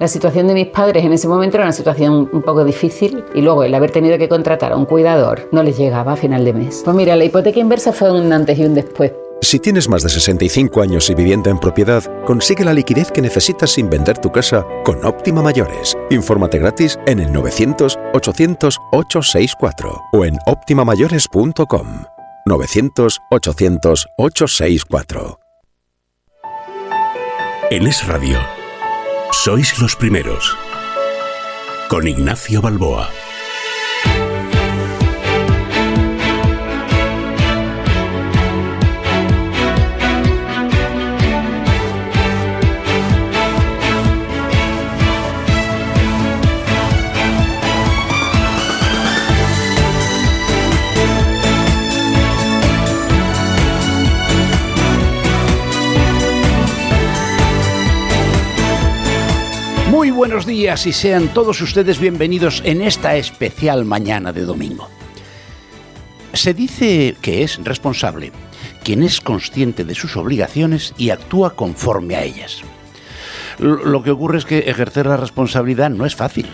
La situación de mis padres en ese momento era una situación un poco difícil y luego el haber tenido que contratar a un cuidador no les llegaba a final de mes. Pues mira, la hipoteca inversa fue un antes y un después. Si tienes más de 65 años y vivienda en propiedad, consigue la liquidez que necesitas sin vender tu casa con Óptima Mayores. Infórmate gratis en el 900-800-864 o en optimamayores.com. 900-800-864. En Es Radio, sois los primeros. Con Ignacio Balboa. Buenos días y sean todos ustedes bienvenidos en esta especial mañana de domingo. Se dice que es responsable quien es consciente de sus obligaciones y actúa conforme a ellas. Lo que ocurre es que ejercer la responsabilidad no es fácil,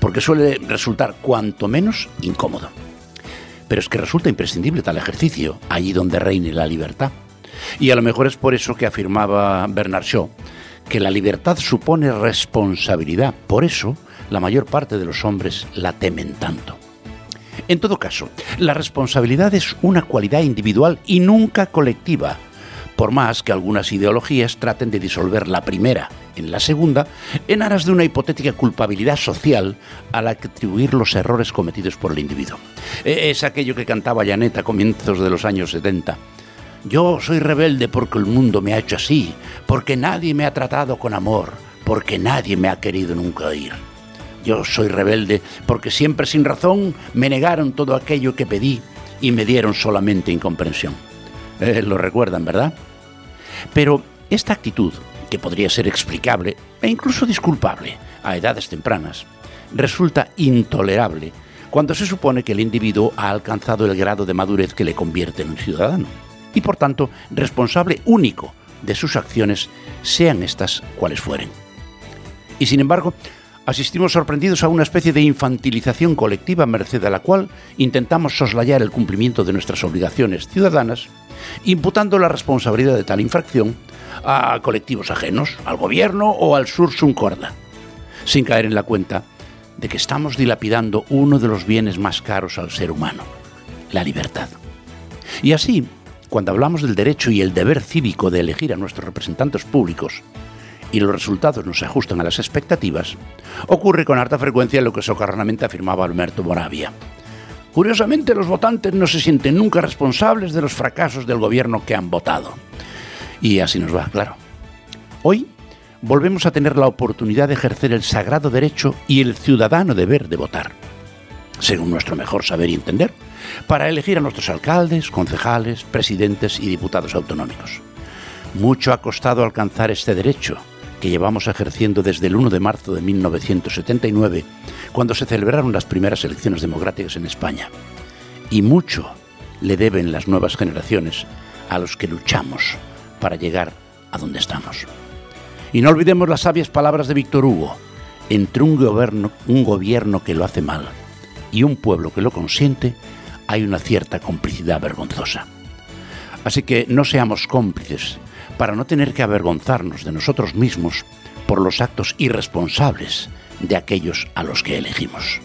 porque suele resultar cuanto menos incómodo. Pero es que resulta imprescindible tal ejercicio allí donde reine la libertad. Y a lo mejor es por eso que afirmaba Bernard Shaw, que la libertad supone responsabilidad. Por eso, la mayor parte de los hombres la temen tanto. En todo caso, la responsabilidad es una cualidad individual y nunca colectiva, por más que algunas ideologías traten de disolver la primera en la segunda, en aras de una hipotética culpabilidad social a la que atribuir los errores cometidos por el individuo. Es aquello que cantaba Janet a comienzos de los años 70 yo soy rebelde porque el mundo me ha hecho así, porque nadie me ha tratado con amor, porque nadie me ha querido nunca oír. Yo soy rebelde porque siempre sin razón me negaron todo aquello que pedí y me dieron solamente incomprensión. Eh, lo recuerdan, ¿verdad? Pero esta actitud, que podría ser explicable e incluso disculpable a edades tempranas, resulta intolerable cuando se supone que el individuo ha alcanzado el grado de madurez que le convierte en un ciudadano y por tanto responsable único de sus acciones, sean estas cuales fueren. Y sin embargo, asistimos sorprendidos a una especie de infantilización colectiva merced a la cual intentamos soslayar el cumplimiento de nuestras obligaciones ciudadanas, imputando la responsabilidad de tal infracción a colectivos ajenos, al gobierno o al sursum corda, sin caer en la cuenta de que estamos dilapidando uno de los bienes más caros al ser humano, la libertad. Y así, cuando hablamos del derecho y el deber cívico de elegir a nuestros representantes públicos y los resultados no se ajustan a las expectativas, ocurre con harta frecuencia lo que socarronamente afirmaba Alberto Moravia. Curiosamente, los votantes no se sienten nunca responsables de los fracasos del gobierno que han votado. Y así nos va, claro. Hoy volvemos a tener la oportunidad de ejercer el sagrado derecho y el ciudadano deber de votar, según nuestro mejor saber y entender para elegir a nuestros alcaldes, concejales, presidentes y diputados autonómicos. Mucho ha costado alcanzar este derecho, que llevamos ejerciendo desde el 1 de marzo de 1979, cuando se celebraron las primeras elecciones democráticas en España. Y mucho le deben las nuevas generaciones a los que luchamos para llegar a donde estamos. Y no olvidemos las sabias palabras de Víctor Hugo, entre un gobierno, un gobierno que lo hace mal y un pueblo que lo consiente, hay una cierta complicidad vergonzosa. Así que no seamos cómplices para no tener que avergonzarnos de nosotros mismos por los actos irresponsables de aquellos a los que elegimos.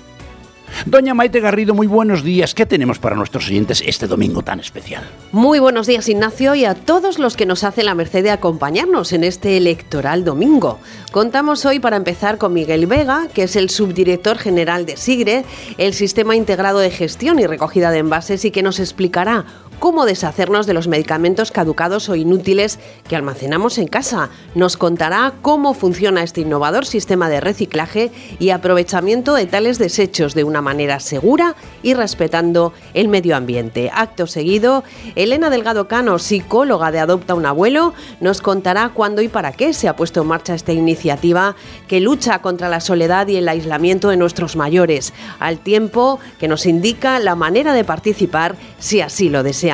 Doña Maite Garrido, muy buenos días. ¿Qué tenemos para nuestros oyentes este domingo tan especial? Muy buenos días, Ignacio, y a todos los que nos hacen la merced de acompañarnos en este electoral domingo. Contamos hoy, para empezar, con Miguel Vega, que es el subdirector general de SIGRE, el Sistema Integrado de Gestión y Recogida de Envases, y que nos explicará cómo deshacernos de los medicamentos caducados o inútiles que almacenamos en casa. Nos contará cómo funciona este innovador sistema de reciclaje y aprovechamiento de tales desechos de una manera segura y respetando el medio ambiente. Acto seguido, Elena Delgado Cano, psicóloga de Adopta un Abuelo, nos contará cuándo y para qué se ha puesto en marcha esta iniciativa que lucha contra la soledad y el aislamiento de nuestros mayores, al tiempo que nos indica la manera de participar si así lo desea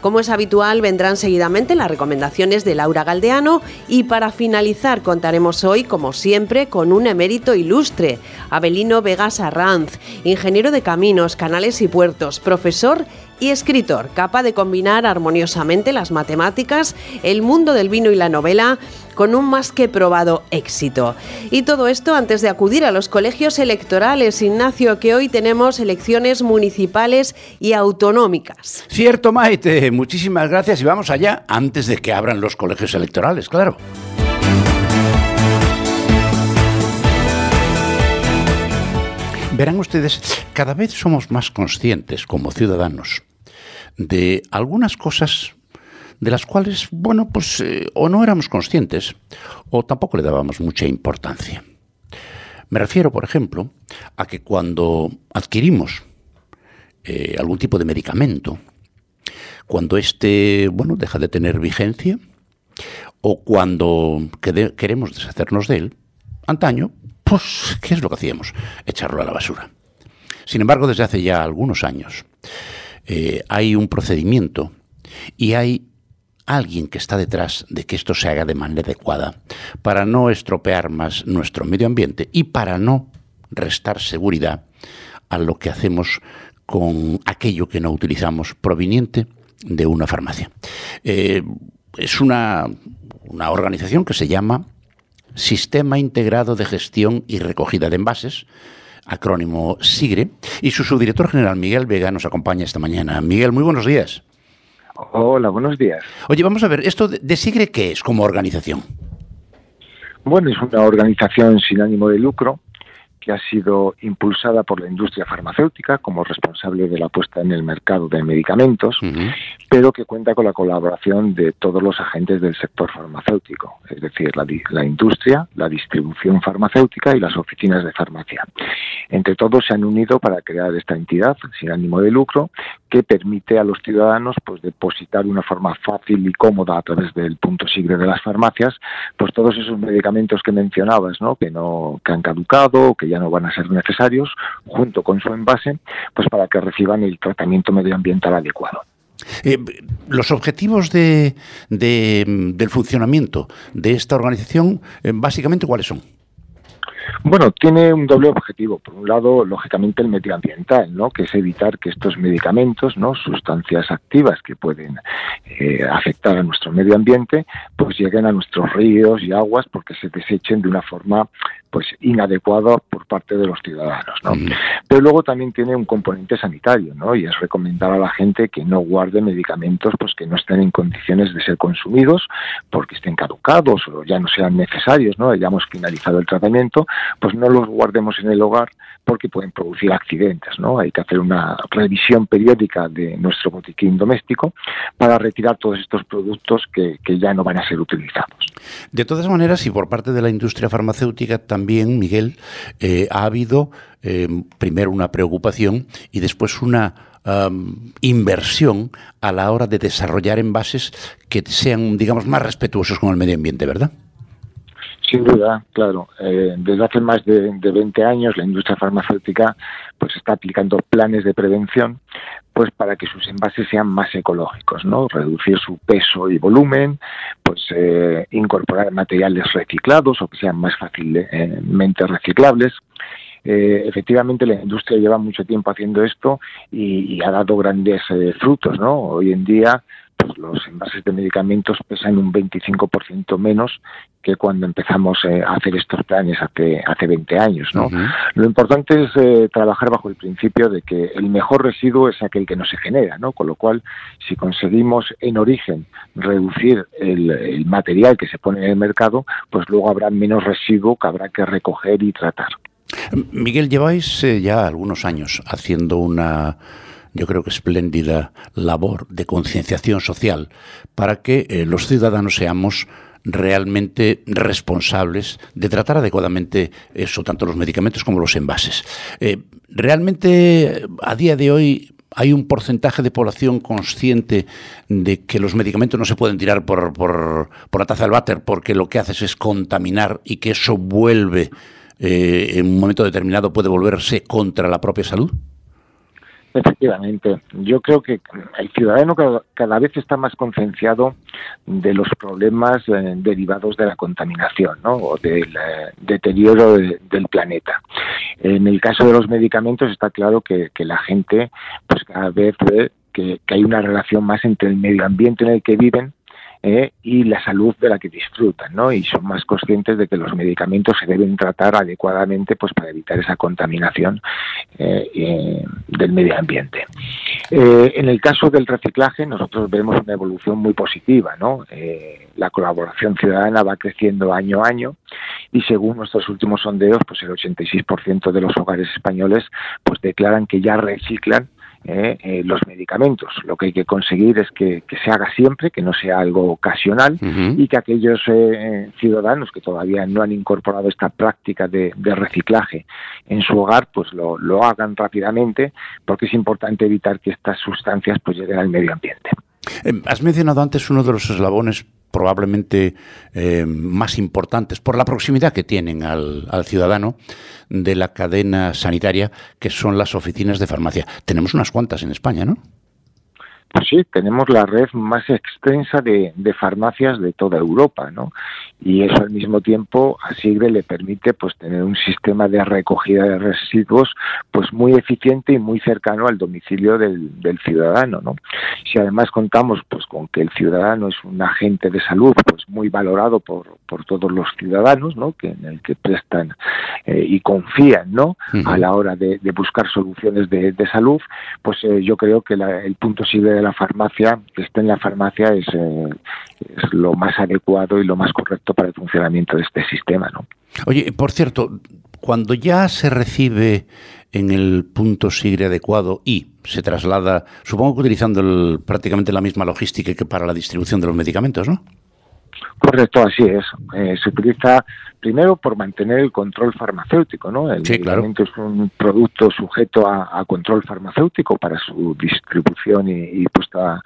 Como es habitual, vendrán seguidamente las recomendaciones de Laura Galdeano y para finalizar contaremos hoy, como siempre, con un emérito ilustre, Abelino Vegas Arranz, ingeniero de caminos, canales y puertos, profesor escritor, capaz de combinar armoniosamente las matemáticas, el mundo del vino y la novela con un más que probado éxito. Y todo esto antes de acudir a los colegios electorales, Ignacio, que hoy tenemos elecciones municipales y autonómicas. Cierto, Maite, muchísimas gracias y vamos allá antes de que abran los colegios electorales, claro. Verán ustedes, cada vez somos más conscientes como ciudadanos de algunas cosas de las cuales, bueno, pues eh, o no éramos conscientes o tampoco le dábamos mucha importancia. Me refiero, por ejemplo, a que cuando adquirimos eh, algún tipo de medicamento, cuando éste, bueno, deja de tener vigencia, o cuando queremos deshacernos de él, antaño, pues, ¿qué es lo que hacíamos? Echarlo a la basura. Sin embargo, desde hace ya algunos años, eh, hay un procedimiento y hay alguien que está detrás de que esto se haga de manera adecuada para no estropear más nuestro medio ambiente y para no restar seguridad a lo que hacemos con aquello que no utilizamos proveniente de una farmacia. Eh, es una, una organización que se llama Sistema Integrado de Gestión y Recogida de Envases, acrónimo SIGRE, y su subdirector general Miguel Vega nos acompaña esta mañana. Miguel, muy buenos días. Hola, buenos días. Oye, vamos a ver, ¿esto de SIGRE qué es como organización? Bueno, es una organización sin ánimo de lucro que ha sido impulsada por la industria farmacéutica como responsable de la puesta en el mercado de medicamentos, pero que cuenta con la colaboración de todos los agentes del sector farmacéutico, es decir, la, industria, la distribución farmacéutica y las oficinas de farmacia. Entre todos se han unido para crear esta entidad sin ánimo de lucro que permite a los ciudadanos pues depositar de una forma fácil y cómoda a través del punto sigre de las farmacias pues todos esos medicamentos que mencionabas, ¿no? que no que han caducado, que ya no van a ser necesarios, junto con su envase, pues para que reciban el tratamiento medioambiental adecuado. Eh, los objetivos de, del funcionamiento de esta organización, eh, básicamente, ¿cuáles son? Bueno, tiene un doble objetivo. Por un lado, lógicamente, el medioambiental, ¿no? que es evitar que estos medicamentos, ¿no? sustancias activas que pueden eh, afectar a nuestro medio ambiente, pues lleguen a nuestros ríos y aguas porque se desechen de una forma pues inadecuada por parte de los ciudadanos, ¿no? Pero luego también tiene un componente sanitario, ¿no? Y es recomendar a la gente que no guarde medicamentos pues que no estén en condiciones de ser consumidos porque estén caducados o ya no sean necesarios, ¿no? Hayamos finalizado el tratamiento, pues no los guardemos en el hogar porque pueden producir accidentes, ¿no? Hay que hacer una revisión periódica de nuestro botiquín doméstico para retirar todos estos productos que, que ya no van a ser utilizados. De todas maneras, y por parte de la industria farmacéutica también, Miguel, eh, ha habido eh, primero una preocupación y después una inversión a la hora de desarrollar envases que sean, digamos, más respetuosos con el medio ambiente, ¿verdad? Sin duda, claro. Eh, desde hace más de, de, 20 años la industria farmacéutica pues está aplicando planes de prevención pues para que sus envases sean más ecológicos, ¿no? Reducir su peso y volumen, pues eh, incorporar materiales reciclados o que sean más fácilmente reciclables. Eh, efectivamente la industria lleva mucho tiempo haciendo esto y, ha dado grandes eh, frutos, ¿no? Hoy en día pues los envases de medicamentos pesan un 25% menos que cuando empezamos eh, a hacer estos planes hace, hace 20 años. ¿no? Lo importante es eh, trabajar bajo el principio de que el mejor residuo es aquel que no se genera, ¿no? con lo cual si conseguimos en origen reducir el, material que se pone en el mercado, pues luego habrá menos residuo que habrá que recoger y tratar. Miguel, lleváis eh, ya algunos años haciendo una yo creo que espléndida labor de concienciación social para que los ciudadanos seamos realmente responsables de tratar adecuadamente eso, tanto los medicamentos como los envases. Eh, realmente, a día de hoy, hay un porcentaje de población consciente de que los medicamentos no se pueden tirar por, por, la taza del váter porque lo que haces es contaminar y que eso vuelve, eh, en un momento determinado, puede volverse contra la propia salud? Efectivamente, yo creo que el ciudadano cada, vez está más concienciado de los problemas eh, derivados de la contaminación ¿no? o del eh, deterioro del planeta. En el caso de los medicamentos está claro que, la gente pues cada vez ve que hay una relación más entre el medio ambiente en el que viven ¿eh? y la salud de la que disfrutan, ¿no? Y son más conscientes de que los medicamentos se deben tratar adecuadamente, pues para evitar esa contaminación eh, eh, del medio ambiente. en el caso del reciclaje, nosotros vemos una evolución muy positiva, ¿no? la colaboración ciudadana va creciendo año a año y según nuestros últimos sondeos, pues el 86% de los hogares españoles pues declaran que ya reciclan ¿eh? Eh, los medicamentos. Lo que hay que conseguir es que, se haga siempre, que no sea algo ocasional y que aquellos eh, ciudadanos que todavía no han incorporado esta práctica de, reciclaje en su hogar, pues lo, lo, hagan rápidamente porque es importante evitar que estas sustancias pues lleguen al medio ambiente. Has mencionado antes uno de los eslabones probablemente eh, más importantes por la proximidad que tienen al, al, ciudadano de la cadena sanitaria, que son las oficinas de farmacia. Tenemos unas cuantas en España, ¿no? Pues sí, tenemos la red más extensa de, farmacias de toda Europa, ¿no? Y eso al mismo tiempo a Sigre le permite pues tener un sistema de recogida de residuos pues muy eficiente y muy cercano al domicilio del, ciudadano, ¿no? Si además contamos pues con que el ciudadano es un agente de salud pues muy valorado por, por todos los ciudadanos, ¿no? Que en el que prestan eh, y confían, ¿no? A la hora de, buscar soluciones de, salud, pues eh, yo creo que el punto Sigre la farmacia, que esté en la farmacia es, eh, es lo más adecuado y lo más correcto para el funcionamiento de este sistema. ¿no? Oye, por cierto, cuando ya se recibe en el punto SIGRE adecuado y se traslada, supongo que utilizando prácticamente la misma logística que para la distribución de los medicamentos, ¿no? Correcto, así es. Eh, se utiliza primero por mantener el control farmacéutico, ¿no? El medicamento es un producto sujeto a, control farmacéutico para su distribución y, puesta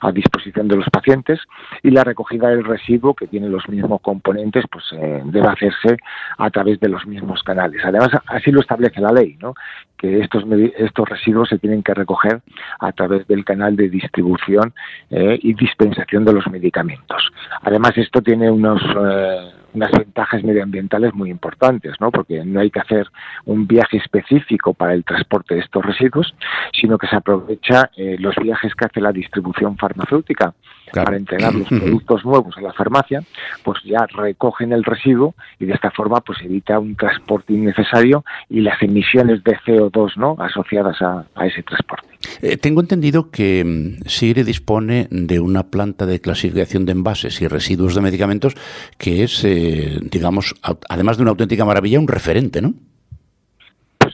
a, disposición de los pacientes y la recogida del residuo que tiene los mismos componentes, pues eh, debe hacerse a través de los mismos canales. Además, así lo establece la ley, ¿no? Que estos estos residuos se tienen que recoger a través del canal de distribución eh, y dispensación de los medicamentos. Además, esto tiene unos eh, unas ventajas medioambientales muy importantes, ¿no? Porque no hay que hacer un viaje específico para el transporte de estos residuos, sino que se aprovecha eh, los viajes que hace la distribución farmacéutica para entregar los productos nuevos a la farmacia, pues ya recogen el residuo y de esta forma pues evita un transporte innecesario y las emisiones de CO2 ¿no? asociadas a, ese transporte. Eh, tengo entendido que mm, SIGRE dispone de una planta de clasificación de envases y residuos de medicamentos que es, eh, digamos, además de una auténtica maravilla, un referente, ¿no?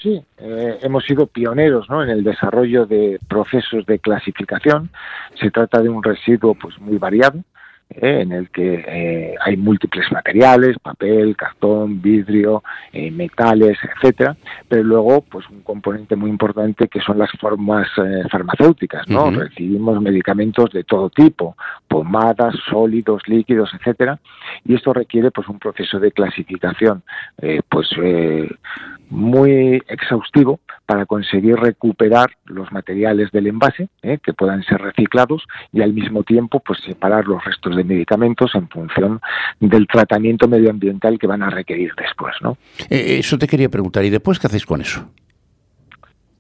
sí, eh, hemos sido pioneros ¿no? en el desarrollo de procesos de clasificación. Se trata de un residuo pues muy variado, ¿eh? en el que eh, hay múltiples materiales, papel, cartón, vidrio, eh, metales, etcétera, pero luego pues un componente muy importante que son las formas farmacéuticas, ¿no? Recibimos medicamentos de todo tipo, pomadas, sólidos, líquidos, etcétera, y esto requiere pues un proceso de clasificación pues muy exhaustivo para conseguir recuperar los materiales del envase que puedan ser reciclados y al mismo tiempo pues separar los restos de medicamentos en función del tratamiento medioambiental que van a requerir después, ¿no? Eh, eso te quería preguntar. ¿Y después qué hacéis con eso?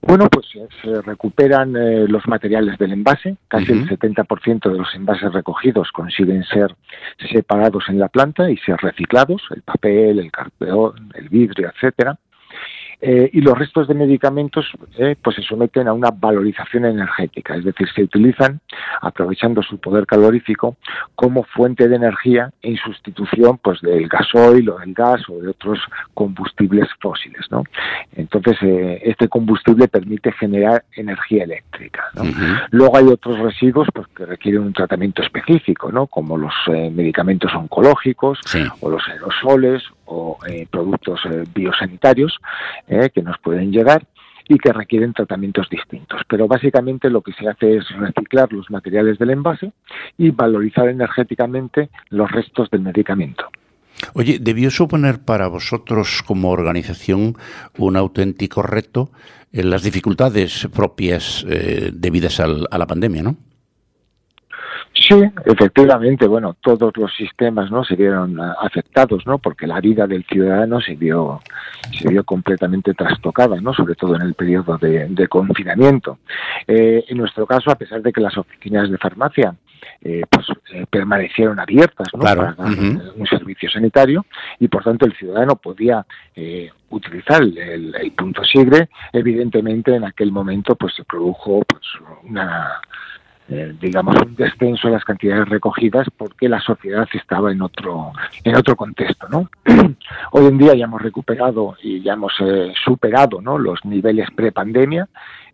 Bueno, pues eh, se recuperan eh, los materiales del envase, casi el 70% de los envases recogidos consiguen ser separados en la planta y ser reciclados, el papel, el cartón, el vidrio, etcétera. Eh, y los restos de medicamentos eh, pues se someten a una valorización energética, es decir, se utilizan aprovechando su poder calorífico como fuente de energía en sustitución pues del gasoil o del gas o de otros combustibles fósiles, ¿no? Entonces eh, este combustible permite generar energía eléctrica. Luego hay otros residuos pues, que requieren un tratamiento específico, ¿no? Como los medicamentos oncológicos o los aerosoles o productos biosanitarios ¿eh? que nos pueden llegar y que requieren tratamientos distintos. Pero básicamente lo que se hace es reciclar los materiales del envase y valorizar energéticamente los restos del medicamento. Oye, ¿debió suponer para vosotros como organización un auténtico reto en las dificultades propias eh, debidas al, a la pandemia, no? Sí, efectivamente, bueno, todos los sistemas no se vieron afectados, ¿no? Porque la vida del ciudadano se vio se vio completamente trastocada, ¿no? Sobre todo en el periodo de, confinamiento. Eh, en nuestro caso, a pesar de que las oficinas de farmacia eh, pues eh, permanecieron abiertas ¿no? para dar un servicio sanitario y por tanto el ciudadano podía utilizar el, el, punto SIGRE evidentemente en aquel momento pues se produjo pues una eh, digamos, un descenso de las cantidades recogidas porque la sociedad estaba en otro, en otro contexto, ¿no? Hoy en día ya hemos recuperado y ya hemos eh, superado, ¿no? Los niveles prepandemia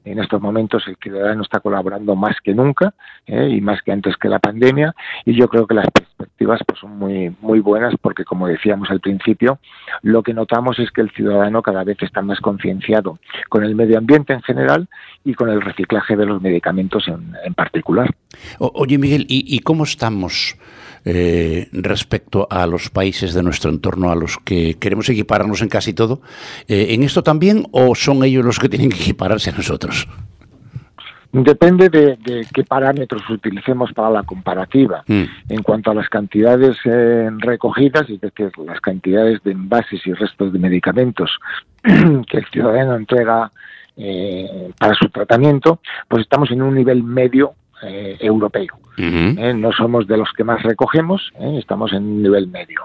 en estos momentos el ciudadano está colaborando más que nunca ¿eh? y más que antes que la pandemia y yo creo que las perspectivas pues, son muy, muy buenas porque como decíamos al principio, lo que notamos es que el ciudadano cada vez está más concienciado con el medio ambiente en general y con el reciclaje de los medicamentos en, particular. oye Miguel, ¿y, ¿y cómo estamos? Eh, respecto a los países de nuestro entorno a los que queremos equipararnos en casi todo. Eh, ¿En esto también o son ellos los que tienen que equipararse a nosotros? Depende de, qué parámetros utilicemos para la comparativa. Mm. En cuanto a las cantidades eh, recogidas, es decir, las cantidades de envases y restos de medicamentos que el ciudadano entrega para su tratamiento, pues estamos en un nivel medio eh, europeo. ¿eh? no somos de los que más recogemos, ¿eh? estamos en un nivel medio.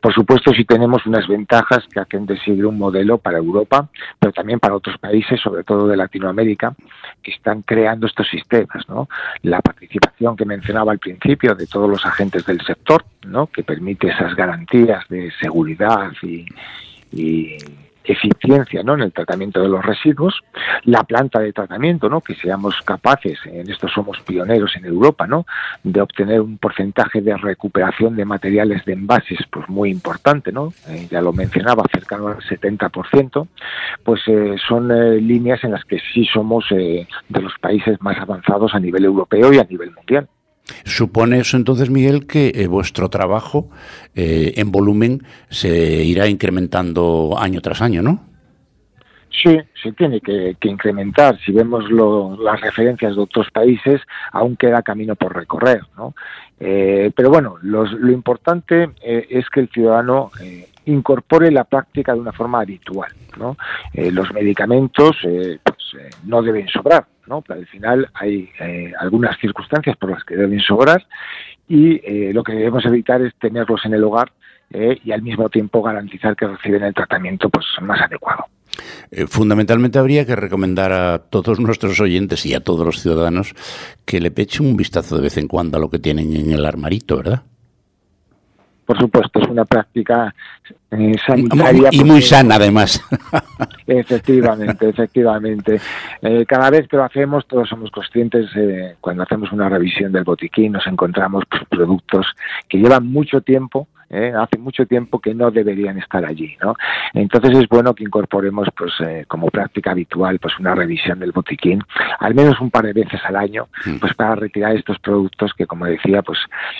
por supuesto, sí tenemos unas ventajas que hacen de seguir un modelo para Europa, pero también para otros países, sobre todo de Latinoamérica, que están creando estos sistemas. ¿no? La participación que mencionaba al principio de todos los agentes del sector, ¿no? que permite esas garantías de seguridad y, y eficiencia ¿no? en el tratamiento de los residuos, la planta de tratamiento, ¿no? que seamos capaces, en esto somos pioneros en Europa, ¿no? de obtener un porcentaje de recuperación de materiales de envases pues muy importante, ¿no? Eh, ya lo mencionaba, cercano al 70%, pues eh, son eh, líneas en las que sí somos de los países más avanzados a nivel europeo y a nivel mundial. Supone eso entonces, Miguel, que eh, vuestro trabajo eh, en volumen se irá incrementando año tras año, ¿no? Sí, se tiene que, incrementar. Si vemos las referencias de otros países, aún queda camino por recorrer. ¿no? Eh, pero bueno, lo importante es que el ciudadano incorpore la práctica de una forma habitual. ¿no? los medicamentos pues, no deben sobrar. ¿no? Pero al final hay eh, algunas circunstancias por las que deben sobrar y eh, lo que debemos evitar es tenerlos en el hogar eh, y al mismo tiempo garantizar que reciben el tratamiento pues más adecuado. fundamentalmente habría que recomendar a todos nuestros oyentes y a todos los ciudadanos que le pechen un vistazo de vez en cuando a lo que tienen en el armarito, ¿verdad? Por supuesto, es una práctica eh, sanitaria. Y muy sana, además. Efectivamente, efectivamente. Eh, cada vez que lo hacemos, todos somos conscientes, eh, cuando hacemos una revisión del botiquín, nos encontramos pues, productos que llevan mucho tiempo ¿eh? hace mucho tiempo que no deberían estar allí, ¿no? Entonces es bueno que incorporemos, pues, eh, como práctica habitual, pues, una revisión del botiquín, al menos un par de veces al año, mm. pues, para retirar estos productos que, como decía, pues,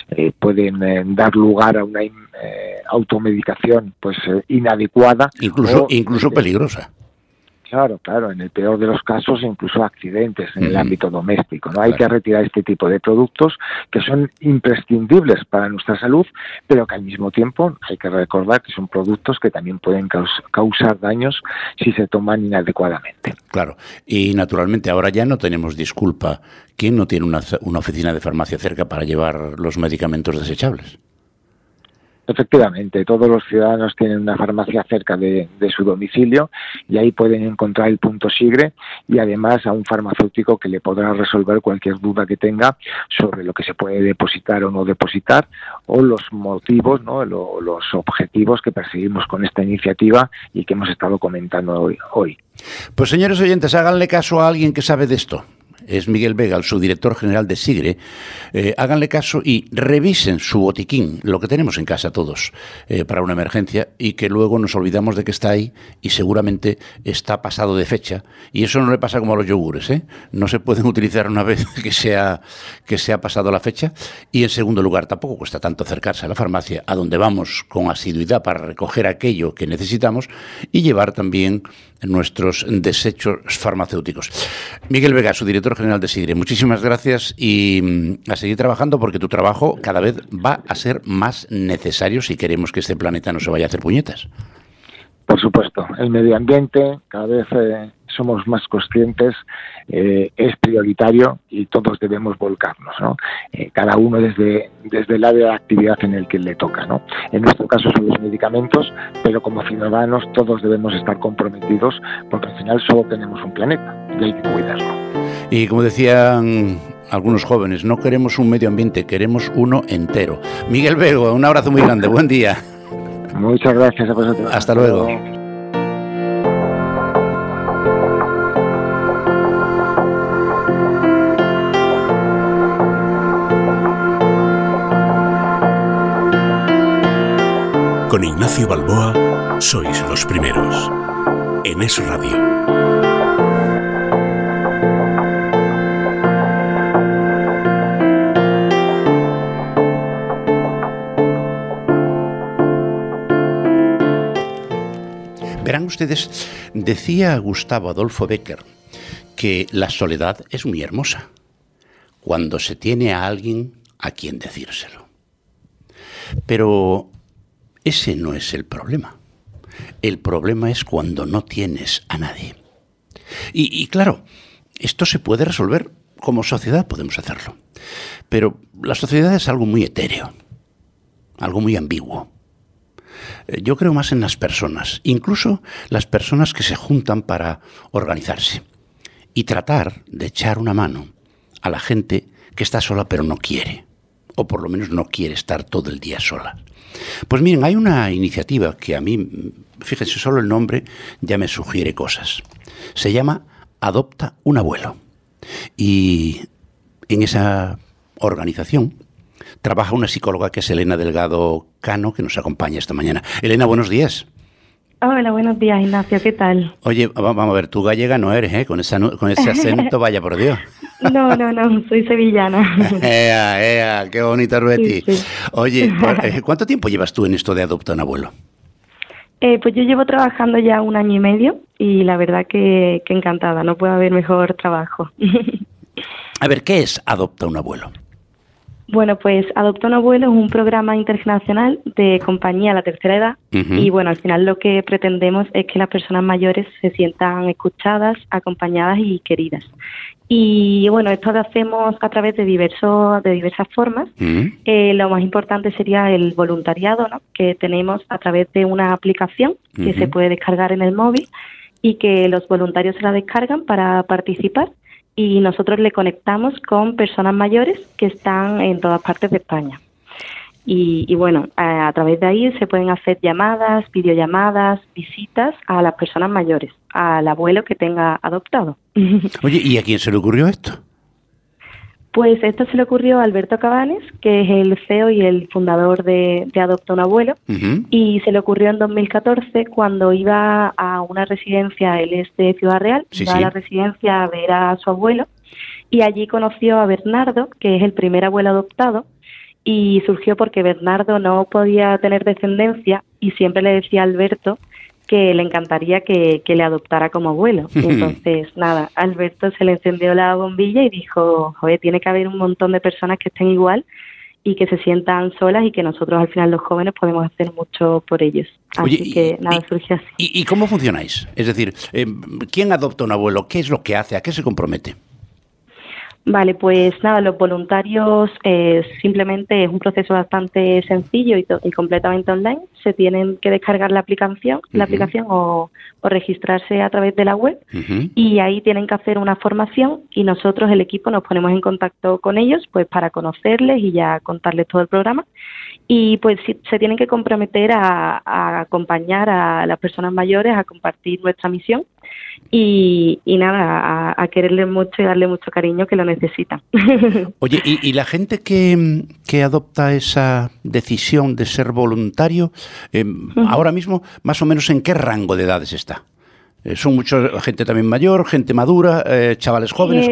eh, pueden dar lugar a una automedicación, pues, inadecuada, incluso, incluso peligrosa. Claro, claro, en el peor de los casos incluso accidentes en el ámbito doméstico. No hay que retirar este tipo de productos que son imprescindibles para nuestra salud, pero que al mismo tiempo hay que recordar que son productos que también pueden causar daños si se toman inadecuadamente. Claro, y naturalmente ahora ya no tenemos disculpa. ¿Quién no tiene una, una oficina de farmacia cerca para llevar los medicamentos desechables? Efectivamente, todos los ciudadanos tienen una farmacia cerca de, su domicilio y ahí pueden encontrar el punto SIGRE y además a un farmacéutico que le podrá resolver cualquier duda que tenga sobre lo que se puede depositar o no depositar o los motivos, ¿no? los objetivos que perseguimos con esta iniciativa y que hemos estado comentando hoy. Pues señores oyentes, háganle caso a alguien que sabe de esto es Miguel Vega, el subdirector general de Sigre, eh, háganle caso y revisen su botiquín, lo que tenemos en casa todos, eh, para una emergencia y que luego nos olvidamos de que está ahí y seguramente está pasado de fecha. Y eso no le pasa como a los yogures, ¿eh? No se pueden utilizar una vez que sea, que se ha pasado la fecha. Y en segundo lugar, tampoco cuesta tanto acercarse a la farmacia, a donde vamos con asiduidad para recoger aquello que necesitamos y llevar también nuestros desechos farmacéuticos. Miguel Vega, su director general de Sigre, muchísimas gracias y mm, a seguir trabajando porque tu trabajo cada vez va a ser más necesario si queremos que este planeta no se vaya a hacer puñetas. Por supuesto, el medio ambiente cada vez eh, somos más conscientes, eh, es prioritario y todos debemos volcarnos, ¿no? Eh, cada uno desde, desde el área de actividad en el que le toca. ¿no? En nuestro caso son los medicamentos, pero como ciudadanos todos debemos estar comprometidos porque al final solo tenemos un planeta y hay que cuidarlo. Y como decían algunos jóvenes, no queremos un medio ambiente, queremos uno entero. Miguel Vego, un abrazo muy grande, buen día. Muchas gracias a vosotros. Hasta luego. Con Ignacio Balboa sois los primeros. En Es Radio. Verán ustedes, decía Gustavo Adolfo Becker que la soledad es muy hermosa cuando se tiene a alguien a quien decírselo. Pero ese no es el problema. El problema es cuando no tienes a nadie. Y, claro, esto se puede resolver. Como sociedad podemos hacerlo. Pero la sociedad es algo muy etéreo, algo muy ambiguo. Eh, Yo creo más en las personas, incluso las personas que se juntan para organizarse y tratar de echar una mano a la gente que está sola pero no quiere, o por lo menos no quiere estar todo el día sola. Pues miren, hay una iniciativa que a mí, fíjense, solo el nombre ya me sugiere cosas. Se llama Adopta un abuelo. Y en esa organización trabaja una psicóloga que es Elena Delgado Cano, que nos acompaña esta mañana. Elena, buenos días. Hola, buenos días, Ignacio, ¿qué tal? Oye, vamos a ver, tú gallega no eres, ¿eh? Con, esa, con ese acento, vaya por Dios. No, no, no, soy sevillana. ea, ea, qué bonita Rueti. Sí, sí. Oye, ¿cuánto tiempo llevas tú en esto de adopta un abuelo? Eh, pues yo llevo trabajando ya un año y medio y la verdad que, que encantada, no puede haber mejor trabajo. A ver, ¿qué es adopta un abuelo? Bueno, pues Adopta un abuelo es un programa internacional de compañía a la tercera edad y bueno, al final lo que pretendemos es que las personas mayores se sientan escuchadas, acompañadas y queridas. Y bueno, esto lo hacemos a través de diversos de diversas formas. Eh, lo más importante sería el voluntariado, ¿no? que tenemos a través de una aplicación que se puede descargar en el móvil y que los voluntarios se la descargan para participar y nosotros le conectamos con personas mayores que están en todas partes de España. Y, y bueno, a, a través de ahí se pueden hacer llamadas, videollamadas, visitas a las personas mayores, al abuelo que tenga adoptado. Oye, ¿y a quién se le ocurrió esto? Pues esto se le ocurrió a Alberto Cabanes, que es el CEO y el fundador de, de Adopta un Abuelo, y se le ocurrió en 2014 cuando iba a una residencia, él es de Ciudad Real, Sí, iba sí. a la residencia a ver a su abuelo, y allí conoció a Bernardo, que es el primer abuelo adoptado, y surgió porque Bernardo no podía tener descendencia y siempre le decía a Alberto que le encantaría que, que le adoptara como abuelo. Entonces, nada, Alberto se le encendió la bombilla y dijo, joder, tiene que haber un montón de personas que estén igual y que se sientan solas y que nosotros al final los jóvenes podemos hacer mucho por ellos. Así Oye, y- que nada, y- surgió así. ¿Y, y cómo funcionáis? Es decir, eh, ¿quién adopta un abuelo? ¿Qué es lo que hace? ¿A qué se compromete? Vale, pues nada, los voluntarios eh, simplemente es un proceso bastante sencillo y, y completamente online. Se tienen que descargar la aplicación, la aplicación o, o registrarse a través de la web y ahí tienen que hacer una formación y nosotros el equipo nos ponemos en contacto con ellos pues para conocerles y ya contarles todo el programa. Y pues se tienen que comprometer a, a acompañar a las personas mayores a compartir nuestra misión y, nada, a, quererle mucho y darle mucho cariño que lo necesitan. Oye, ¿y, la gente que, que, adopta esa decisión de ser voluntario, eh, ahora mismo, más o menos, ¿en qué rango de edades está? Eh, ¿Son mucha gente también mayor, gente madura, eh, chavales jóvenes?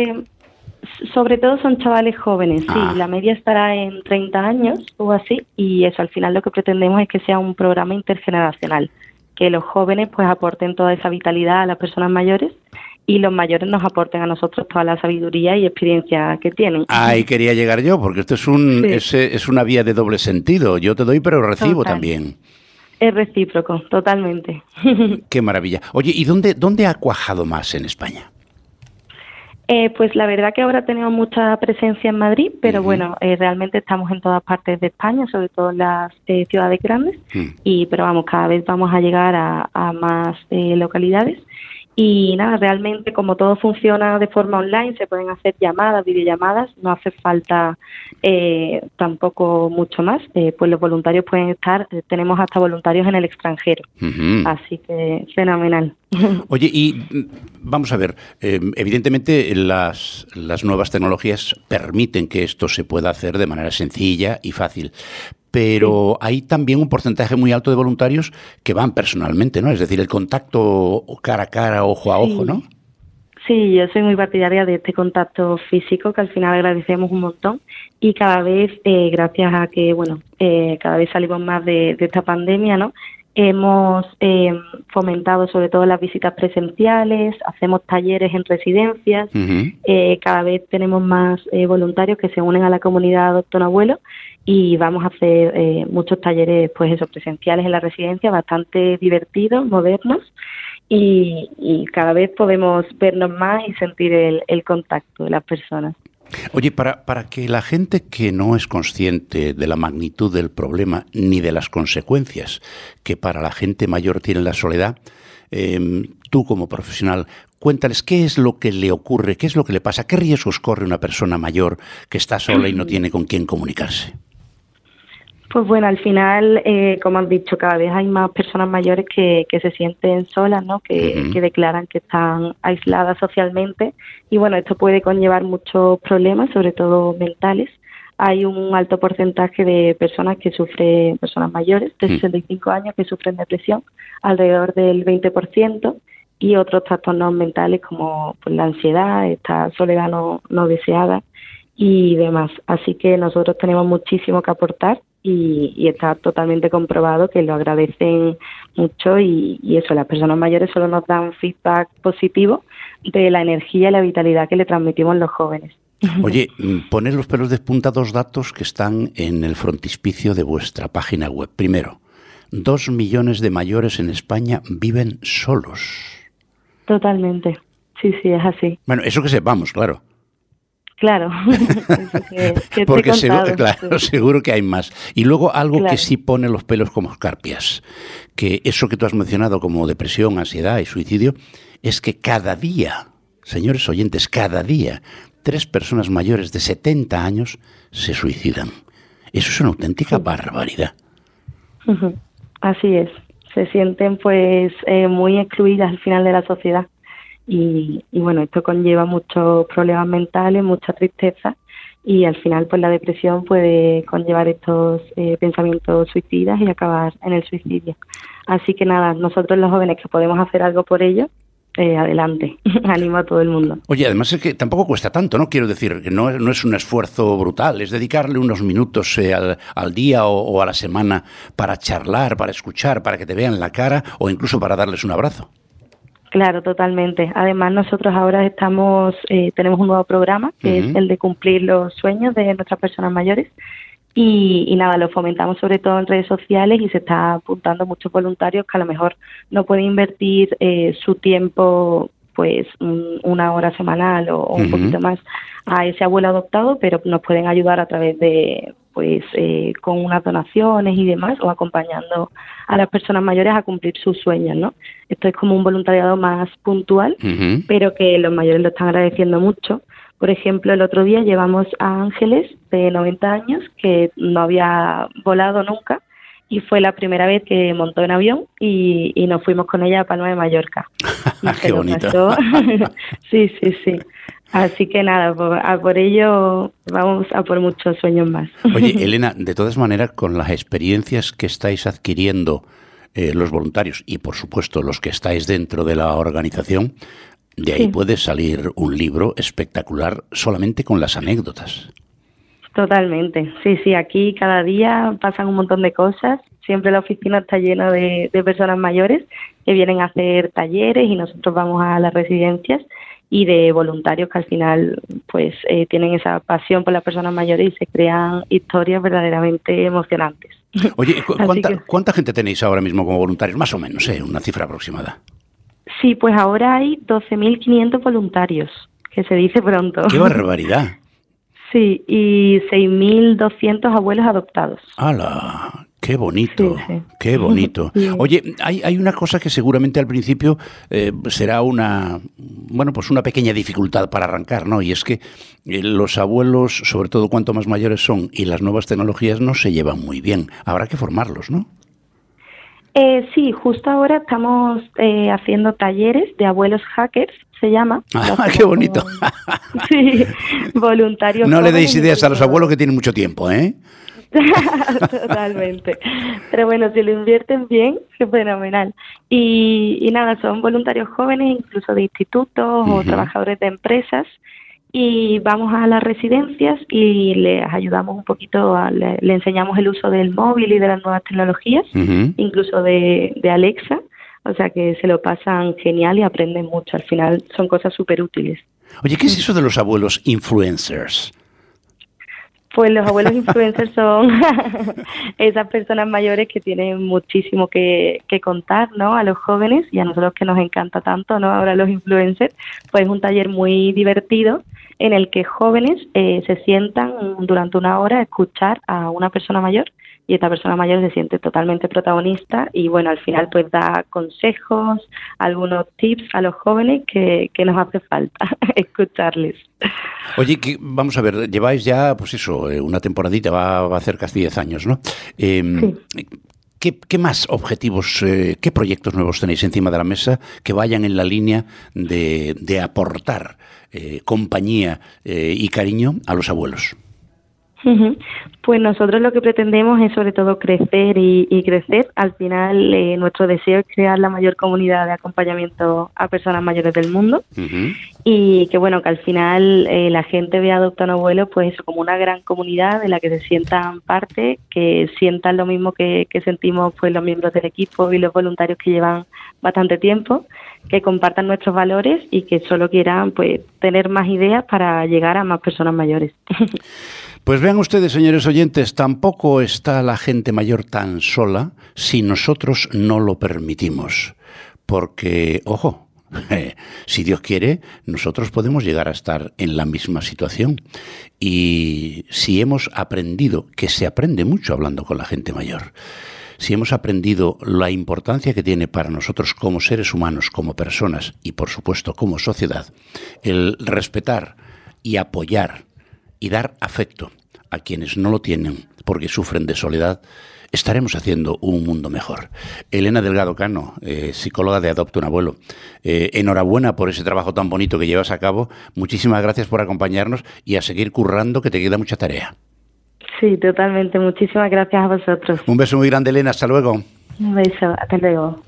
sobre todo son chavales jóvenes, sí. Ah. La media estará en 30 años o así. Y eso, al final lo que pretendemos es que sea un programa intergeneracional que los jóvenes pues aporten toda esa vitalidad a las personas mayores y los mayores nos aporten a nosotros toda la sabiduría y experiencia que tienen. Ahí quería llegar yo, porque esto es, un, es, una vía de doble sentido. Yo te doy, pero recibo también. Es recíproco, totalmente. Qué maravilla. Oye, ¿y dónde, dónde ha cuajado más en España? Eh, pues la verdad que ahora tenemos mucha presencia en Madrid, pero bueno, eh, realmente estamos en todas partes de España, sobre todo en las eh, ciudades grandes, mm. y pero vamos, cada vez vamos a llegar a, a más localidades. Y nada, realmente como todo funciona de forma online, se pueden hacer llamadas, videollamadas, no hace falta eh, tampoco mucho más, eh, pues los voluntarios pueden estar, eh, tenemos hasta voluntarios en el extranjero, así que fenomenal. Oye, y mm, vamos a ver, evidentemente las, las nuevas tecnologías permiten que esto se pueda hacer de manera sencilla y fácil, pero hay también un porcentaje muy alto de voluntarios que van personalmente, ¿no? Es decir, el contacto cara a cara, ojo a ojo, ¿no? Sí, yo soy muy partidaria de este contacto físico que al final agradecemos un montón y cada vez, eh, gracias a que, bueno, eh, cada vez salimos más de, esta pandemia, ¿no? Hemos eh, fomentado sobre todo las visitas presenciales, hacemos talleres en residencias, cada vez tenemos más voluntarios que se unen a la comunidad Doctor Abuelo y vamos a hacer eh, muchos talleres pues esos presenciales en la residencia bastante divertidos, modernos y, cada vez podemos vernos más y sentir el, contacto de las personas. Oye, para, para que la gente que no es consciente de la magnitud del problema ni de las consecuencias que para la gente mayor tiene la soledad, em, tú como profesional, cuéntales qué es lo que le ocurre, qué es lo que le pasa, qué riesgos corre una persona mayor que está sola y no tiene con quién comunicarse. Pues bueno, al final, eh, como han dicho, cada vez hay más personas mayores que, que se sienten solas, ¿no? Que, que, declaran que están aisladas socialmente y bueno, esto puede conllevar muchos problemas, sobre todo mentales. Hay un alto porcentaje de personas que sufren, personas mayores de 65 años que sufren depresión, alrededor del 20%, y otros trastornos mentales como pues, la ansiedad, esta soledad no, no deseada y demás. Así que nosotros tenemos muchísimo que aportar y, está totalmente comprobado que lo agradecen mucho y, eso, las personas mayores solo nos dan feedback positivo de la energía y la vitalidad que le transmitimos los jóvenes. Oye, mm, poner los pelos de punta dos datos que están en el frontispicio de vuestra página web. Primero, dos millones de mayores en España viven solos. Totalmente. Sí, sí, es así. Bueno, eso que sepamos, claro. Claro, porque seguro, claro, seguro que hay más. Y luego algo que sí pone los pelos como escarpias, que eso que tú has mencionado como depresión, ansiedad y suicidio, es que cada día, señores oyentes, cada día, tres personas mayores de 70 años se suicidan. Eso es una auténtica barbaridad. Así es, se sienten pues eh, muy excluidas al final de la sociedad. Y, bueno, esto conlleva muchos problemas mentales, mucha tristeza y al final pues la depresión puede conllevar estos eh, pensamientos suicidas y acabar en el suicidio. Así que nada, nosotros los jóvenes que podemos hacer algo por ello, eh, adelante, animo a todo el mundo. Oye, además es que tampoco cuesta tanto, ¿no? Quiero decir, que no, no es un esfuerzo brutal, es dedicarle unos minutos eh, al, día o, a la semana para charlar, para escuchar, para que te vean la cara o incluso para darles un abrazo. Claro, totalmente. Además, nosotros ahora estamos, eh, tenemos un nuevo programa que es el de cumplir los sueños de nuestras personas mayores. Y, nada, lo fomentamos sobre todo en redes sociales y se está apuntando muchos voluntarios que a lo mejor no pueden invertir eh, su tiempo pues una hora semanal o, un poquito más a ese abuelo adoptado, pero nos pueden ayudar a través de pues eh, con unas donaciones y demás o acompañando a las personas mayores a cumplir sus sueños, ¿no? Esto es como un voluntariado más puntual, pero que los mayores lo están agradeciendo mucho. Por ejemplo, el otro día llevamos a Ángeles de 90 años que no había volado nunca y fue la primera vez que montó en avión y, nos fuimos con ella a Palma de Mallorca. Qué bonito. sí, sí, sí. Así que nada, por, a por ello vamos a por muchos sueños más. Oye, Elena, de todas maneras, con las experiencias que estáis adquiriendo eh, los voluntarios y, por supuesto, los que estáis dentro de la organización, de ahí puede salir un libro espectacular solamente con las anécdotas. Totalmente, sí, sí, aquí cada día pasan un montón de cosas, siempre la oficina está llena de, de personas mayores que vienen a hacer talleres y nosotros vamos a las residencias y de voluntarios que al final pues eh, tienen esa pasión por las personas mayores y se crean historias verdaderamente emocionantes. Oye, ¿cuánta, gente tenéis ahora mismo como voluntarios? Más o menos, ¿eh? una cifra aproximada. Sí, pues ahora hay 12.500 voluntarios, que se dice pronto. ¡Qué barbaridad! Sí, y 6.200 abuelos adoptados. ¡Hala! Qué bonito, qué bonito. Oye, hay, hay, una cosa que seguramente al principio eh, será una, bueno, pues una pequeña dificultad para arrancar, ¿no? Y es que eh, los abuelos, sobre todo cuanto más mayores son, y las nuevas tecnologías no se llevan muy bien. Habrá que formarlos, ¿no? Eh, sí, justo ahora estamos haciendo talleres de abuelos hackers, se llama. Ah, qué bonito. sí, voluntarios. No le deis ideas a los abuelos que tienen mucho tiempo, ¿eh? Totalmente. Pero bueno, si lo invierten bien, es fenomenal. Y, nada, son voluntarios jóvenes, incluso de institutos o trabajadores de empresas. Y vamos a las residencias y les ayudamos un poquito, le, enseñamos el uso del móvil y de las nuevas tecnologías, incluso de, de Alexa. O sea que se lo pasan genial y aprenden mucho. Al final son cosas súper útiles. Oye, ¿qué es eso de los abuelos influencers? Pues los abuelos influencers son esas personas mayores que tienen muchísimo que, contar, ¿no? A los jóvenes y a nosotros que nos encanta tanto, ¿no? Ahora los influencers, pues es un taller muy divertido en el que jóvenes eh, se sientan durante una hora a escuchar a una persona mayor y esta persona mayor se siente totalmente protagonista y bueno, al final pues da consejos, algunos tips a los jóvenes que, nos hace falta escucharles. Oye, que, vamos a ver, lleváis ya, pues eso, eh, una temporadita, va, a hacer casi 10 años, ¿no? Em, ¿qué, más objetivos, eh, qué proyectos nuevos tenéis encima de la mesa que vayan en la línea de, aportar eh, compañía y cariño a los abuelos? Pues nosotros lo que pretendemos es sobre todo crecer y, crecer. Al final eh, nuestro deseo es crear la mayor comunidad de acompañamiento a personas mayores del mundo y que bueno que al final eh, la gente ve a Adopta un Abuelo pues como una gran comunidad de la que se sientan parte, que sientan lo mismo que, que sentimos pues los miembros del equipo y los voluntarios que llevan bastante tiempo, que compartan nuestros valores y que solo quieran pues tener más ideas para llegar a más personas mayores. Pues vean ustedes, señores oyentes, tampoco está la gente mayor tan sola si nosotros no lo permitimos. Porque, ojo, si Dios quiere, nosotros podemos llegar a estar en la misma situación. Y si hemos aprendido, que se aprende mucho hablando con la gente mayor, si hemos aprendido la importancia que tiene para nosotros como seres humanos, como personas y por supuesto como sociedad, el respetar y apoyar y dar afecto a quienes no lo tienen porque sufren de soledad, estaremos haciendo un mundo mejor. Elena Delgado Cano, eh, psicóloga de Adopta un Abuelo, eh, enhorabuena por ese trabajo tan bonito que llevas a cabo. Muchísimas gracias por acompañarnos y a seguir currando, que te queda mucha tarea. Sí, totalmente. Muchísimas gracias a vosotros. Un beso muy grande, Elena. Hasta luego. Un beso. Hasta luego.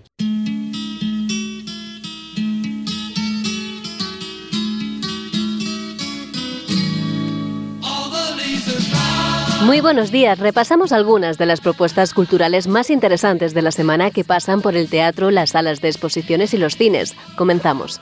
Muy buenos días. Repasamos algunas de las propuestas culturales más interesantes de la semana que pasan por el teatro, las salas de exposiciones y los cines. Comenzamos.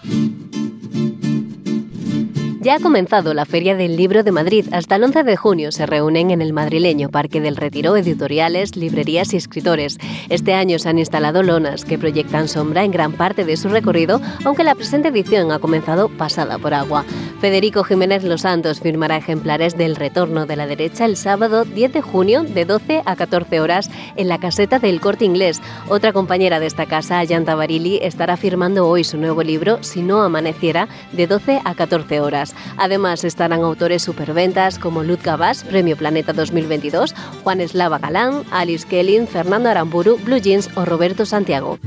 Ya ha comenzado la Feria del Libro de Madrid. Hasta el 11 de junio se reúnen en el madrileño Parque del Retiro editoriales, librerías y escritores. Este año se han instalado lonas que proyectan sombra en gran parte de su recorrido, aunque la presente edición ha comenzado pasada por agua. Federico Jiménez Los Santos firmará ejemplares del Retorno de la Derecha el sábado 10 de junio de 12 a 14 horas en la caseta del Corte Inglés. Otra compañera de esta casa, Ayanta Barili, estará firmando hoy su nuevo libro Si no amaneciera de 12 a 14 horas. Además estarán autores superventas como Luz Gabás, Premio Planeta 2022, Juan Eslava Galán, Alice Kelly, Fernando Aramburu, Blue Jeans o Roberto Santiago.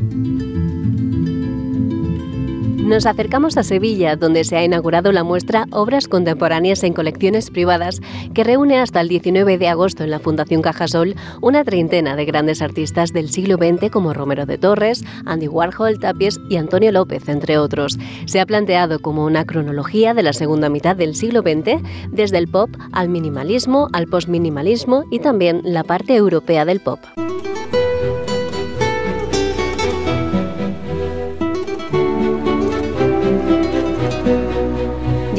Nos acercamos a Sevilla, donde se ha inaugurado la muestra Obras Contemporáneas en Colecciones Privadas, que reúne hasta el 19 de agosto en la Fundación Cajasol una treintena de grandes artistas del siglo XX como Romero de Torres, Andy Warhol, Tapies y Antonio López, entre otros. Se ha planteado como una cronología de la segunda mitad del siglo XX, desde el pop al minimalismo, al postminimalismo y también la parte europea del pop.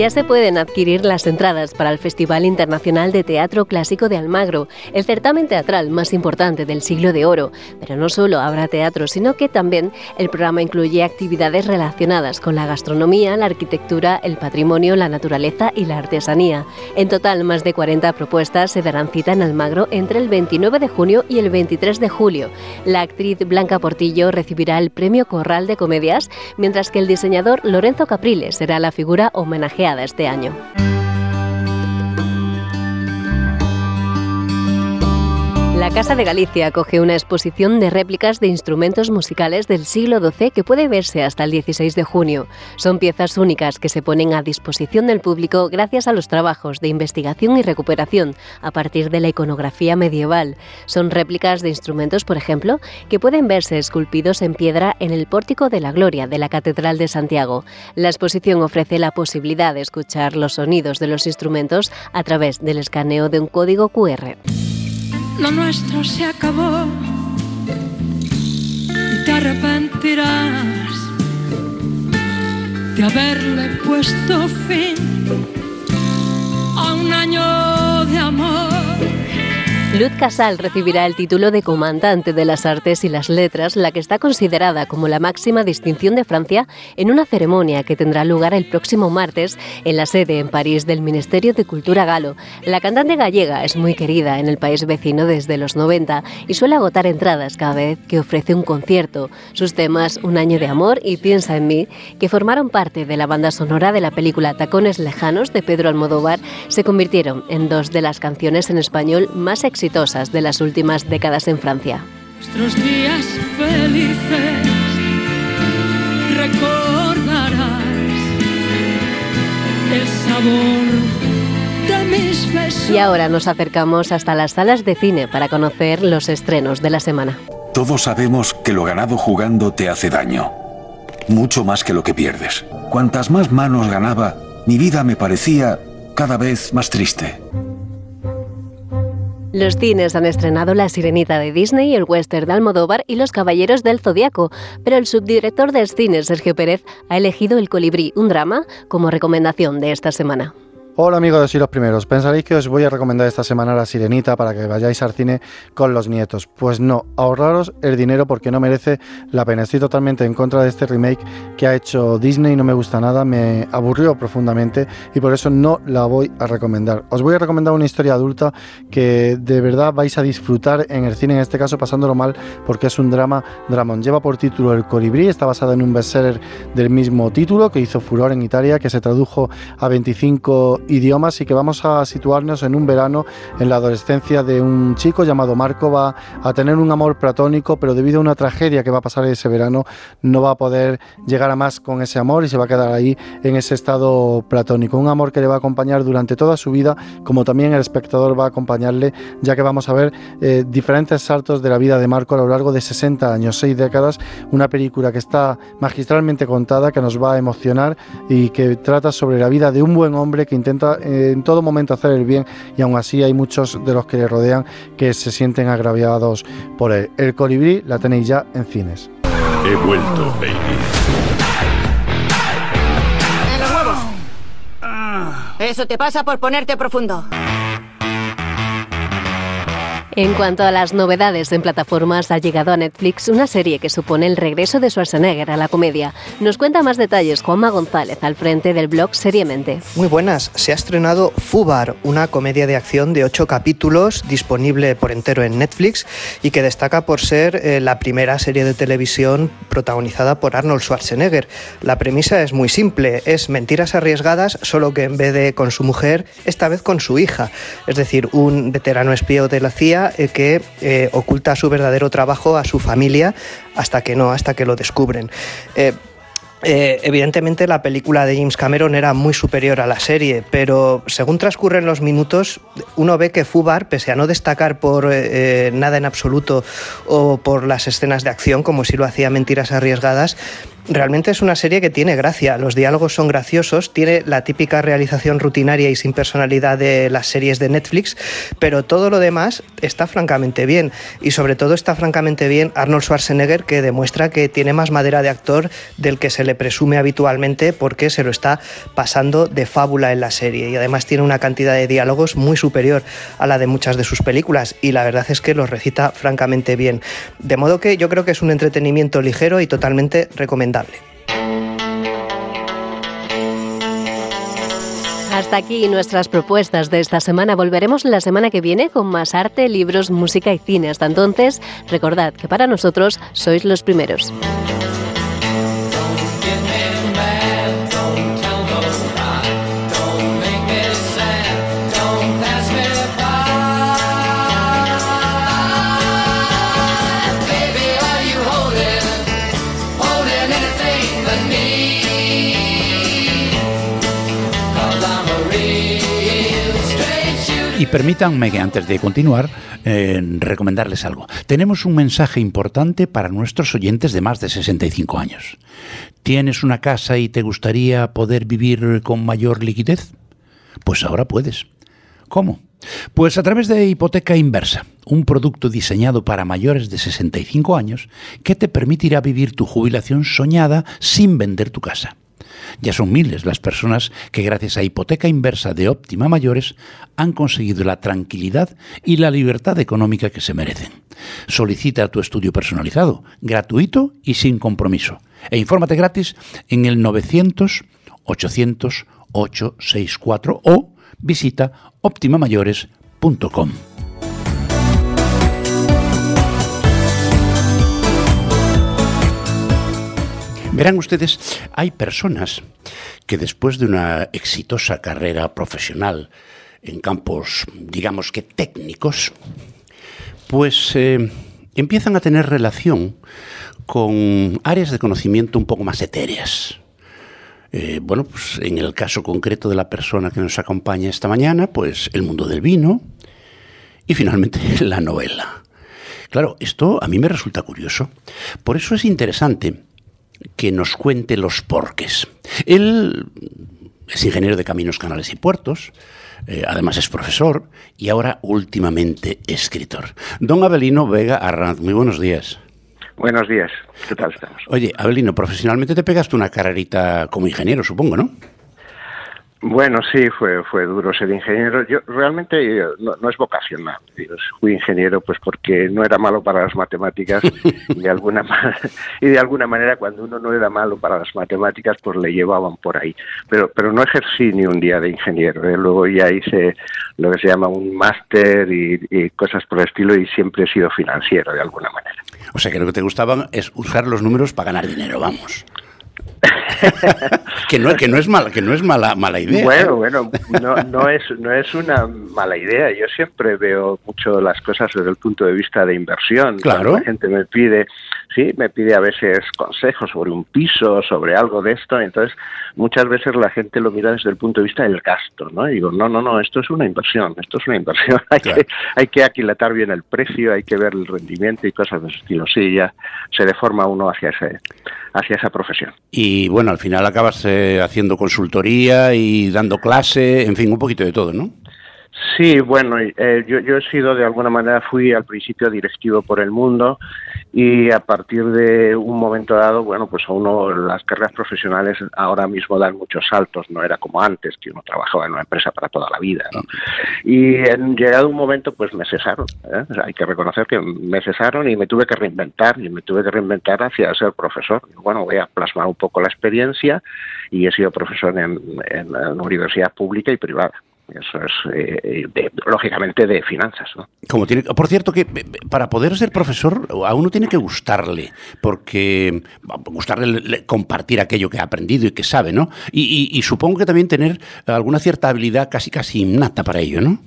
Ya se pueden adquirir las entradas para el Festival Internacional de Teatro Clásico de Almagro, el certamen teatral más importante del siglo de oro. Pero no solo habrá teatro, sino que también el programa incluye actividades relacionadas con la gastronomía, la arquitectura, el patrimonio, la naturaleza y la artesanía. En total, más de 40 propuestas se darán cita en Almagro entre el 29 de junio y el 23 de julio. La actriz Blanca Portillo recibirá el Premio Corral de Comedias, mientras que el diseñador Lorenzo Capriles será la figura homenajeada este año. La Casa de Galicia acoge una exposición de réplicas de instrumentos musicales del siglo XII que puede verse hasta el 16 de junio. Son piezas únicas que se ponen a disposición del público gracias a los trabajos de investigación y recuperación a partir de la iconografía medieval. Son réplicas de instrumentos, por ejemplo, que pueden verse esculpidos en piedra en el Pórtico de la Gloria de la Catedral de Santiago. La exposición ofrece la posibilidad de escuchar los sonidos de los instrumentos a través del escaneo de un código QR lo nuestro se acabó y te arrepentirás de haberle puesto fin a un año de amor. Luz Casal recibirá el título de Comandante de las Artes y las Letras, la que está considerada como la máxima distinción de Francia, en una ceremonia que tendrá lugar el próximo martes en la sede en París del Ministerio de Cultura Galo. La cantante gallega es muy querida en el país vecino desde los 90 y suele agotar entradas cada vez que ofrece un concierto. Sus temas Un año de amor y Piensa en mí, que formaron parte de la banda sonora de la película Tacones Lejanos de Pedro Almodóvar, se convirtieron en dos de las canciones en español más exitosas exitosas de las últimas décadas en Francia. Nuestros días felices recordarás el sabor de mis besos. Y ahora nos acercamos hasta las salas de cine para conocer los estrenos de la semana. Todos sabemos que lo ganado jugando te hace daño. Mucho más que lo que pierdes. Cuantas más manos ganaba, mi vida me parecía cada vez más triste. Los cines han estrenado La Sirenita de Disney, el western de Almodóvar y Los Caballeros del Zodiaco, pero el subdirector de cine, Sergio Pérez, ha elegido El Colibrí, un drama, como recomendación de esta semana. Hola amigos de los Primeros, pensaréis que os voy a recomendar esta semana La Sirenita para que vayáis al cine con los nietos. Pues no, ahorraros el dinero porque no merece la pena. Estoy totalmente en contra de este remake que ha hecho Disney, no me gusta nada, me aburrió profundamente y por eso no la voy a recomendar. Os voy a recomendar una historia adulta que de verdad vais a disfrutar en el cine, en este caso pasándolo mal porque es un drama dramón. Lleva por título El Colibrí, está basada en un bestseller del mismo título que hizo furor en Italia, que se tradujo a 25 idiomas y que vamos a situarnos en un verano en la adolescencia de un chico llamado Marco va a tener un amor platónico pero debido a una tragedia que va a pasar ese verano no va a poder llegar a más con ese amor y se va a quedar ahí en ese estado platónico. Un amor que le va a acompañar durante toda su vida como también el espectador va a acompañarle ya que vamos a ver eh, diferentes saltos de la vida de Marco a lo largo de 60 años, 6 décadas. Una película que está magistralmente contada que nos va a emocionar y que trata sobre la vida de un buen hombre que intenta intenta eh, en todo momento hacer el bien y aún así hay muchos de los que le rodean que se sienten agraviados por él. El colibrí la tenéis ya en cines. He vuelto, baby. ¡En los huevos! Eso te pasa por ponerte profundo. En cuanto a las novedades en plataformas, ha llegado a Netflix una serie que supone el regreso de Schwarzenegger a la comedia. Nos cuenta más detalles Juanma González al frente del blog Seriamente. Muy buenas, se ha estrenado Fubar, una comedia de acción de ocho capítulos disponible por entero en Netflix y que destaca por ser eh, la primera serie de televisión protagonizada por Arnold Schwarzenegger. La premisa es muy simple, es mentiras arriesgadas, solo que en vez de con su mujer, esta vez con su hija, es decir, un veterano espío de la CIA eh, que eh, oculta su verdadero trabajo a su familia hasta que no, hasta que lo descubren. Eh, evidentemente la película de James Cameron era muy superior a la serie, pero según transcurren los minutos, uno ve que Fubar, pese a no destacar por nada en absoluto o por las escenas de acción, como si lo hacía Mentiras Arriesgadas, Realmente es una serie que tiene gracia, los diálogos son graciosos, tiene la típica realización rutinaria y sin personalidad de las series de Netflix, pero todo lo demás está francamente bien. Y sobre todo está francamente bien Arnold Schwarzenegger que demuestra que tiene más madera de actor del que se le presume habitualmente porque se lo está pasando de fábula en la serie. Y además tiene una cantidad de diálogos muy superior a la de muchas de sus películas y la verdad es que los recita francamente bien. De modo que yo creo que es un entretenimiento ligero y totalmente recomendable hasta aquí nuestras propuestas de esta semana. Volveremos la semana que viene con más arte, libros, música y cine. Hasta entonces, recordad que para nosotros sois los primeros. Permítanme que antes de continuar, eh, recomendarles algo. Tenemos un mensaje importante para nuestros oyentes de más de 65 años. ¿Tienes una casa y te gustaría poder vivir con mayor liquidez? Pues ahora puedes. ¿Cómo? Pues a través de hipoteca inversa, un producto diseñado para mayores de 65 años que te permitirá vivir tu jubilación soñada sin vender tu casa. Ya son miles las personas que gracias a hipoteca inversa de óptima mayores han conseguido la tranquilidad y la libertad económica que se merecen. Solicita tu estudio personalizado, gratuito y sin compromiso. E infórmate gratis en el 900 800 864 o visita optimamayores.com. Verán ustedes, hay personas que después de una exitosa carrera profesional en campos, digamos que técnicos, pues eh, empiezan a tener relación con áreas de conocimiento un poco más etéreas. Eh, bueno, pues en el caso concreto de la persona que nos acompaña esta mañana, pues el mundo del vino y finalmente la novela. Claro, esto a mí me resulta curioso. Por eso es interesante que nos cuente los porques. Él es ingeniero de caminos, canales y puertos, eh, además es profesor y ahora últimamente escritor. Don Abelino Vega Arranz, muy buenos días. Buenos días, ¿qué tal estamos? Oye, Abelino, profesionalmente te pegaste una carrerita como ingeniero, supongo, ¿no? Bueno, sí, fue, fue duro ser ingeniero. Yo realmente eh, no, es vocacional. fui ingeniero pues porque no era malo para las matemáticas de alguna y de alguna manera cuando uno no era malo para las matemáticas pues le llevaban por ahí. Pero pero no ejercí ni un día de ingeniero. ¿eh? Luego ya hice lo que se llama un máster y, cosas por el estilo y siempre he sido financiero de alguna manera. O sea que lo que te gustaban es usar los números para ganar dinero, vamos. Que no que no es mala que no es mala mala idea bueno ¿eh? bueno no, no es no es una mala idea. Yo siempre veo mucho las cosas desde el punto de vista de inversión. Claro. la gente me pide sí me pide a veces consejos sobre un piso sobre algo de esto. Entonces muchas veces la gente lo mira desde el punto de vista del gasto no y digo no no no esto es una inversión esto es una inversión hay que hay que aquilatar bien el precio hay que ver el rendimiento y cosas de ese estilo. Sí ya se deforma uno hacia ese hacia esa profesión. Y bueno, al final acabas eh, haciendo consultoría y dando clase, en fin, un poquito de todo, ¿no? Sí, bueno, eh, yo, yo he sido de alguna manera, fui al principio directivo por el mundo y a partir de un momento dado, bueno, pues a uno las carreras profesionales ahora mismo dan muchos saltos, no era como antes, que uno trabajaba en una empresa para toda la vida, ¿no? Y en llegado un momento, pues me cesaron, ¿eh? Hay que reconocer que me cesaron y me tuve que reinventar, y me tuve que reinventar hacia ser profesor. Bueno, voy a plasmar un poco la experiencia y he sido profesor en, en la universidad pública y privada. Eso es, eh, de- lógicamente, de finanzas. ¿no? Como tiene, por cierto, que eh, para poder ser profesor a uno tiene que gustarle, porque gustarle le- compartir aquello que ha aprendido y que sabe, ¿no? Y, y- y supongo que también tener alguna cierta habilidad casi casi innata para ello, ¿no?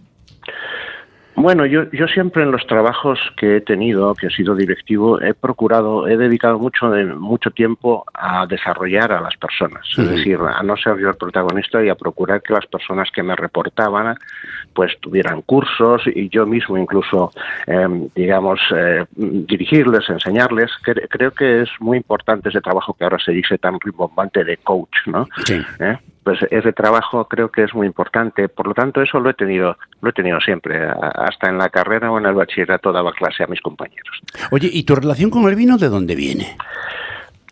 Bueno, yo, yo siempre en los trabajos que he tenido, que he sido directivo, he procurado, he dedicado mucho, de, mucho tiempo a desarrollar a las personas, es decir, a no ser yo el protagonista y a procurar que las personas que me reportaban pues tuvieran cursos y yo mismo incluso, eh, digamos, eh, dirigirles, enseñarles. Cre- creo que es muy importante ese trabajo que ahora se dice tan rimbombante de coach, ¿no? ¿Eh? Pues ese trabajo creo que es muy importante. Por lo tanto, eso lo he tenido, lo he tenido siempre. Hasta en la carrera o en el bachillerato daba clase a mis compañeros. Oye, ¿y tu relación con el vino de dónde viene?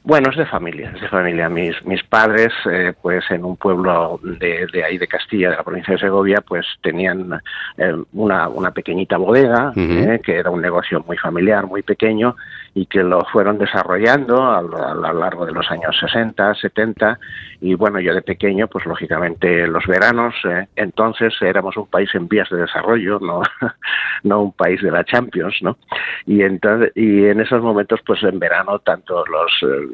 Bueno, es de familia, es de familia. Mis, mis padres, eh, pues en un pueblo de, de ahí de Castilla, de la provincia de Segovia, pues tenían eh, una, una pequeñita bodega, eh, que era un negocio muy familiar, muy pequeño, y que lo fueron desarrollando a, lo- a lo largo de los años 60, 70, y bueno, yo de pequeño, pues lógicamente los veranos, eh, entonces éramos un país en vías de desarrollo, no, no un país de la Champions, ¿no? Y entonces, y en esos momentos, pues en verano, tanto los eh,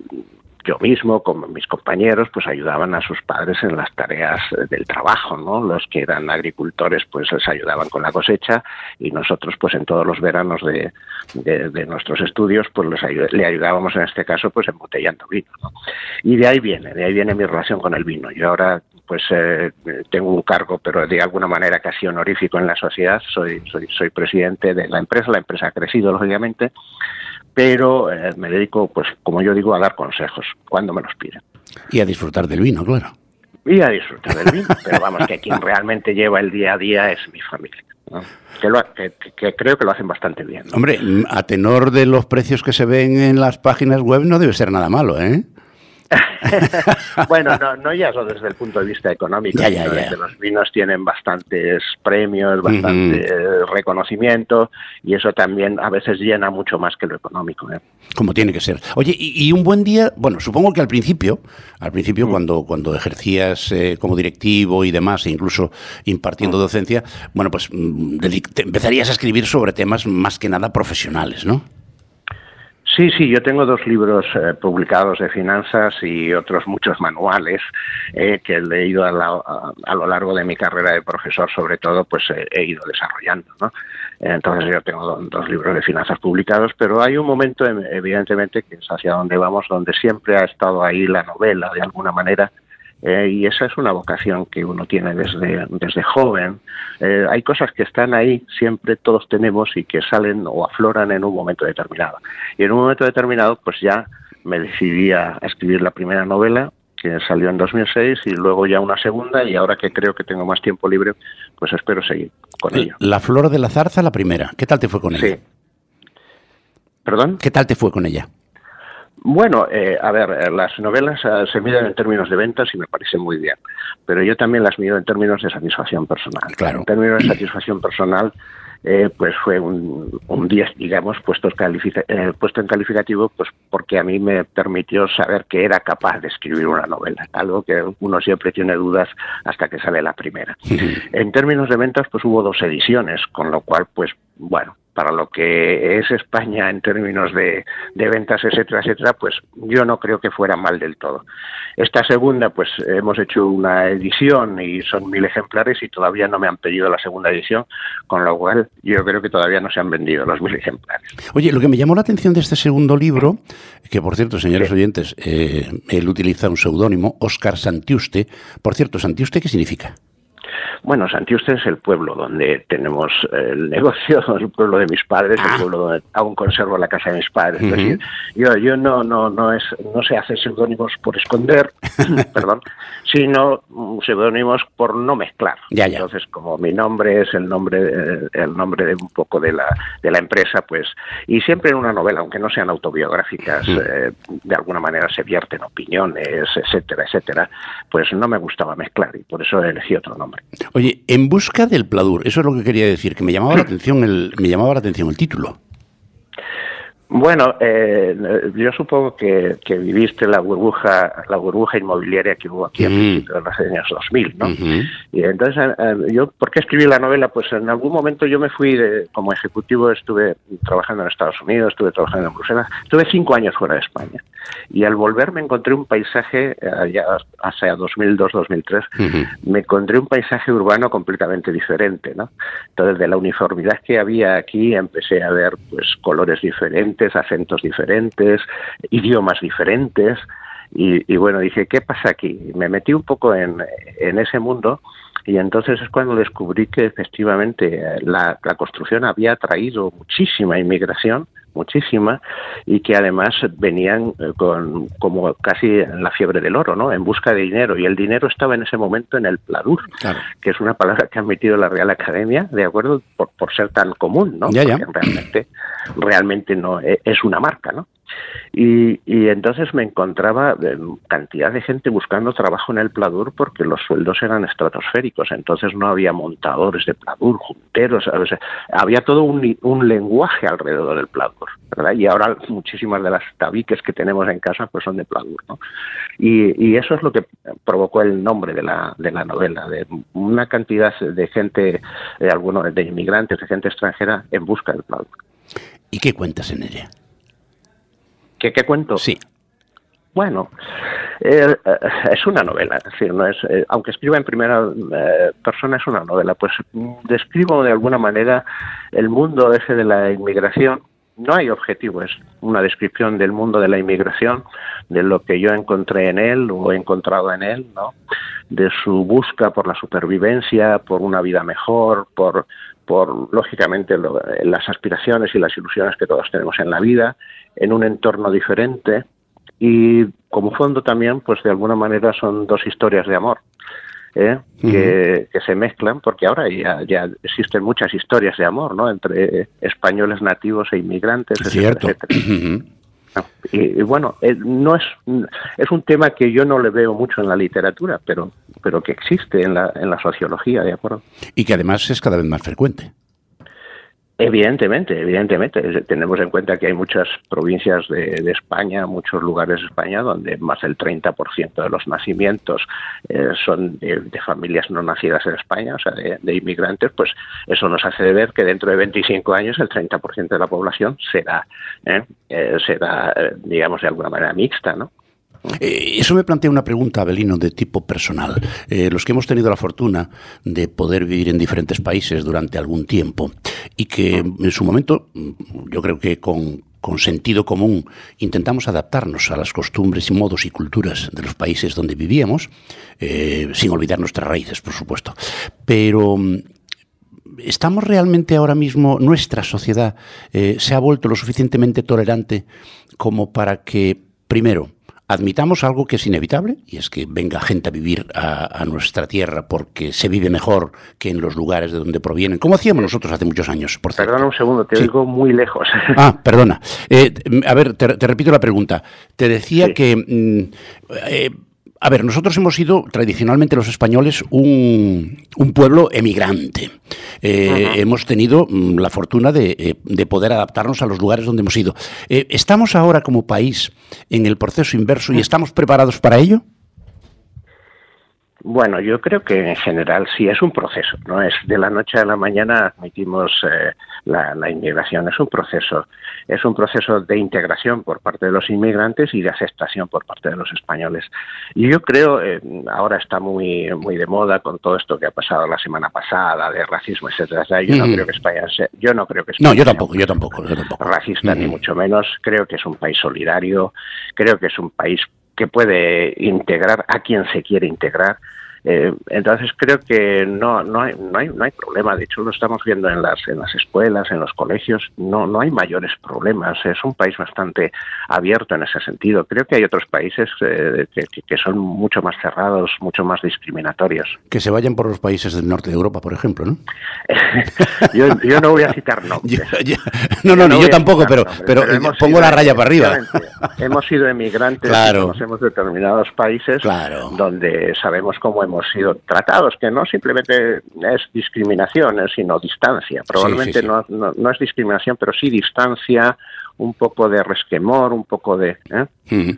yo mismo como mis compañeros pues ayudaban a sus padres en las tareas del trabajo no los que eran agricultores pues les ayudaban con la cosecha y nosotros pues en todos los veranos de, de- nuestros estudios pues les le ayudábamos en este caso pues embotellando vino ¿no? y de ahí viene de ahí viene mi relación con el vino. Yo ahora pues eh, tengo un cargo pero de alguna manera casi honorífico en la sociedad. Soy soy soy presidente de la empresa. La empresa ha crecido lógicamente pero eh, me dedico, pues como yo digo, a dar consejos cuando me los piden. Y a disfrutar del vino, claro. Y a disfrutar del vino, pero vamos, que quien realmente lleva el día a día es mi familia, ¿no? que, lo que- que- creo que lo hacen bastante bien. ¿no? Hombre, a tenor de los precios que se ven en las páginas web no debe ser nada malo, ¿eh? bueno, no, no ya solo desde el punto de vista económico, Ya, ya, ya. los vinos tienen bastantes premios, bastante eh, reconocimiento, y eso también a veces llena mucho más que lo económico. ¿eh? Como tiene que ser. Oye, y, y un buen día, bueno, supongo que al principio, al principio Mm. cuando, cuando ejercías eh, como directivo y demás, e incluso impartiendo Mm. docencia, bueno, pues mm, te empezarías a escribir sobre temas más que nada profesionales, ¿no? Sí, sí, yo tengo dos libros eh, publicados de finanzas y otros muchos manuales eh, que he leído a, la- a- lo largo de mi carrera de profesor, sobre todo, pues eh, he ido desarrollando, ¿no? Entonces yo tengo do- dos libros de finanzas publicados, pero hay un momento, em- evidentemente, que es hacia donde vamos, donde siempre ha estado ahí la novela, de alguna manera, eh, y esa es una vocación que uno tiene desde, desde joven. Eh, hay cosas que están ahí, siempre todos tenemos y que salen o afloran en un momento determinado. Y en un momento determinado, pues ya me decidí a escribir la primera novela, que salió en 2006, y luego ya una segunda, y ahora que creo que tengo más tiempo libre, pues espero seguir con ello. La flor de la zarza, la primera. ¿Qué tal te fue con ella? ¿Perdón? ¿Qué tal te fue con ella? Bueno, eh, a ver, eh, las novelas eh, se miden en términos de ventas y me parece muy bien, pero yo también las mido en términos de satisfacción personal. Claro. En términos de satisfacción personal, eh, pues fue un, un 10, digamos, puesto, eh, puesto en calificativo, pues porque a mí me permitió saber que era capaz de escribir una novela, algo que uno siempre tiene dudas hasta que sale la primera. En términos de ventas, pues hubo dos ediciones, con lo cual, pues bueno, para lo que es España en términos de, de ventas, etcétera, etcétera, pues yo no creo que fuera mal del todo. Esta segunda, pues hemos hecho una edición y son mil ejemplares y todavía no me han pedido la segunda edición, con lo cual yo creo que todavía no se han vendido los mil ejemplares. Oye, lo que me llamó la atención de este segundo libro, que por cierto, señores oyentes, eh, él utiliza un seudónimo, Óscar Santiuste. Por cierto, ¿Santiuste qué significa? Bueno, Santiuste es el pueblo donde tenemos el negocio, el pueblo de mis padres, el pueblo donde aún conservo la casa de mis padres. Es decir, yo, yo no, no, no, es, no se hace seudónimos por esconder, perdón, sino seudónimos por no mezclar. Entonces, como mi nombre es el nombre, eh, el nombre de un poco de la, de la empresa, pues, y siempre en una novela, aunque no sean autobiográficas, eh, de alguna manera se vierten opiniones, etcétera, etcétera, pues no me gustaba mezclar y por eso elegí otro nombre. Oye, en busca del Pladur, eso es lo que quería decir, que me llamaba la atención el, me llamaba la atención el título. Bueno, eh, yo supongo que, viviste la burbuja, la burbuja inmobiliaria que hubo aquí a mm. de los años 2000, ¿no? Y entonces, eh, eh, yo, ¿por qué escribí la novela? Pues en algún momento yo me fui de, como ejecutivo, estuve trabajando en Estados Unidos, estuve trabajando en Bruselas, estuve cinco años fuera de España. Y al volver me encontré un paisaje, ya hacia 2002-2003, me encontré un paisaje urbano completamente diferente, ¿no? Entonces, de la uniformidad que había aquí, empecé a ver, pues, colores diferentes acentos diferentes, idiomas diferentes. Y, bueno, dije, ¿qué pasa aquí? Me metí un poco en, ese mundo y entonces es cuando descubrí que efectivamente la, la construcción había traído muchísima inmigración muchísima y que además venían eh, con como casi en la fiebre del oro, ¿no? En busca de dinero y el dinero estaba en ese momento en el pladur, que es una palabra que ha metido la Real Academia, de acuerdo, por, por ser tan común, ¿no? realmente realmente no e, es una marca, ¿no? Y, entonces me encontraba eh, cantidad de gente buscando trabajo en el Pladur porque los sueldos eran estratosféricos, entonces no había montadores de Pladur, junteros, había todo un, un, lenguaje alrededor del Pladur, ¿verdad? Y ahora muchísimas de las tabiques que tenemos en casa pues son de Pladur, ¿no? Y, y eso es lo que provocó el nombre de la, de la novela, de una cantidad de gente, de algunos de inmigrantes, de gente extranjera en busca del Pladur. ¿Y qué cuentas en ella? ¿Qué, qué cuento? Sí. Bueno, eh, eh, es una novela, es decir, no es, eh, aunque escriba en primera persona es una novela, pues describo de alguna manera el mundo ese de la inmigración. No hay objetivo, es una descripción del mundo de la inmigración, de lo que yo encontré en él o he encontrado en él, ¿no? De su busca por la supervivencia, por una vida mejor, por por lógicamente las aspiraciones y las ilusiones que todos tenemos en la vida, en un entorno diferente y como fondo también, pues de alguna manera son dos historias de amor. ¿eh? que, se mezclan, porque ahora ya, ya, existen muchas historias de amor, ¿no? Entre españoles nativos e inmigrantes, Cierto. Y, bueno, eh, no es, es un tema que yo no le veo mucho en la literatura, pero, pero que existe en la, en la sociología, ¿de acuerdo? Y que además es cada vez más frecuente. Evidentemente, evidentemente. Tenemos en cuenta que hay muchas provincias de, España, muchos lugares de España, donde más del 30% de los nacimientos eh, son de, familias no nacidas en España, o sea, de, inmigrantes, pues eso nos hace ver que dentro de 25 años el 30% de la población será, eh, eh, será digamos, de alguna manera mixta, ¿no? Eh, eso me plantea una pregunta, Abelino, de tipo personal. Eh, los que hemos tenido la fortuna de poder vivir en diferentes países durante algún tiempo y que en su momento, yo creo que con, sentido común intentamos adaptarnos a las costumbres y modos y culturas de los países donde vivíamos, eh, sin olvidar nuestras raíces, por supuesto. Pero mm, ¿estamos realmente ahora mismo, nuestra sociedad se ha vuelto lo suficientemente tolerante como para que, primero, admitamos algo que es inevitable, y es que venga gente a vivir a, nuestra tierra porque se vive mejor que en los lugares de donde provienen, como hacíamos nosotros hace muchos años. Por Perdona un segundo, te digo muy lejos. Ah, perdona. Eh, a ver, te, repito la pregunta. Te decía que... Mm, eh, a ver, nosotros hemos sido tradicionalmente los españoles un, pueblo emigrante. Eh, hemos tenido mm, la fortuna eh, de, poder adaptarnos a los lugares donde hemos ido. Eh, ¿Estamos ahora como país en el proceso inverso y estamos preparados para ello? Bueno, yo creo que en general sí es un proceso, no es de la noche a la mañana admitimos eh, la, inmigración, es un proceso, es un proceso de integración por parte de los inmigrantes y de aceptación por parte de los españoles. Y yo creo, eh, ahora está muy muy de moda con todo esto que ha pasado la semana pasada de racismo, etcétera. yo no creo que España sea, yo no creo que España no, yo tampoco, yo tampoco, yo tampoco. racista ni mucho menos. Creo que es un país solidario, creo que es un país que puede integrar a quien se quiere integrar Eh, entonces creo que no, no, hay, no, hay, no hay problema. De hecho, lo estamos viendo en las, en las escuelas, en los colegios. No, no hay mayores problemas. Es un país bastante abierto en ese sentido. Creo que hay otros países eh, que, que, son mucho más cerrados, mucho más discriminatorios. Que se vayan por los países del norte de Europa, por ejemplo, ¿no? yo, yo, no voy a citar nombres. no, no, no, yo tampoco, pero, pero, pongo la raya para arriba. hemos sido emigrantes claro. conocemos determinados países claro. donde sabemos cómo hemos sido tratados, que no simplemente es discriminación, sino distancia. Probablemente No, no, es discriminación, pero sí distancia, un poco de resquemor, un poco de... ¿eh?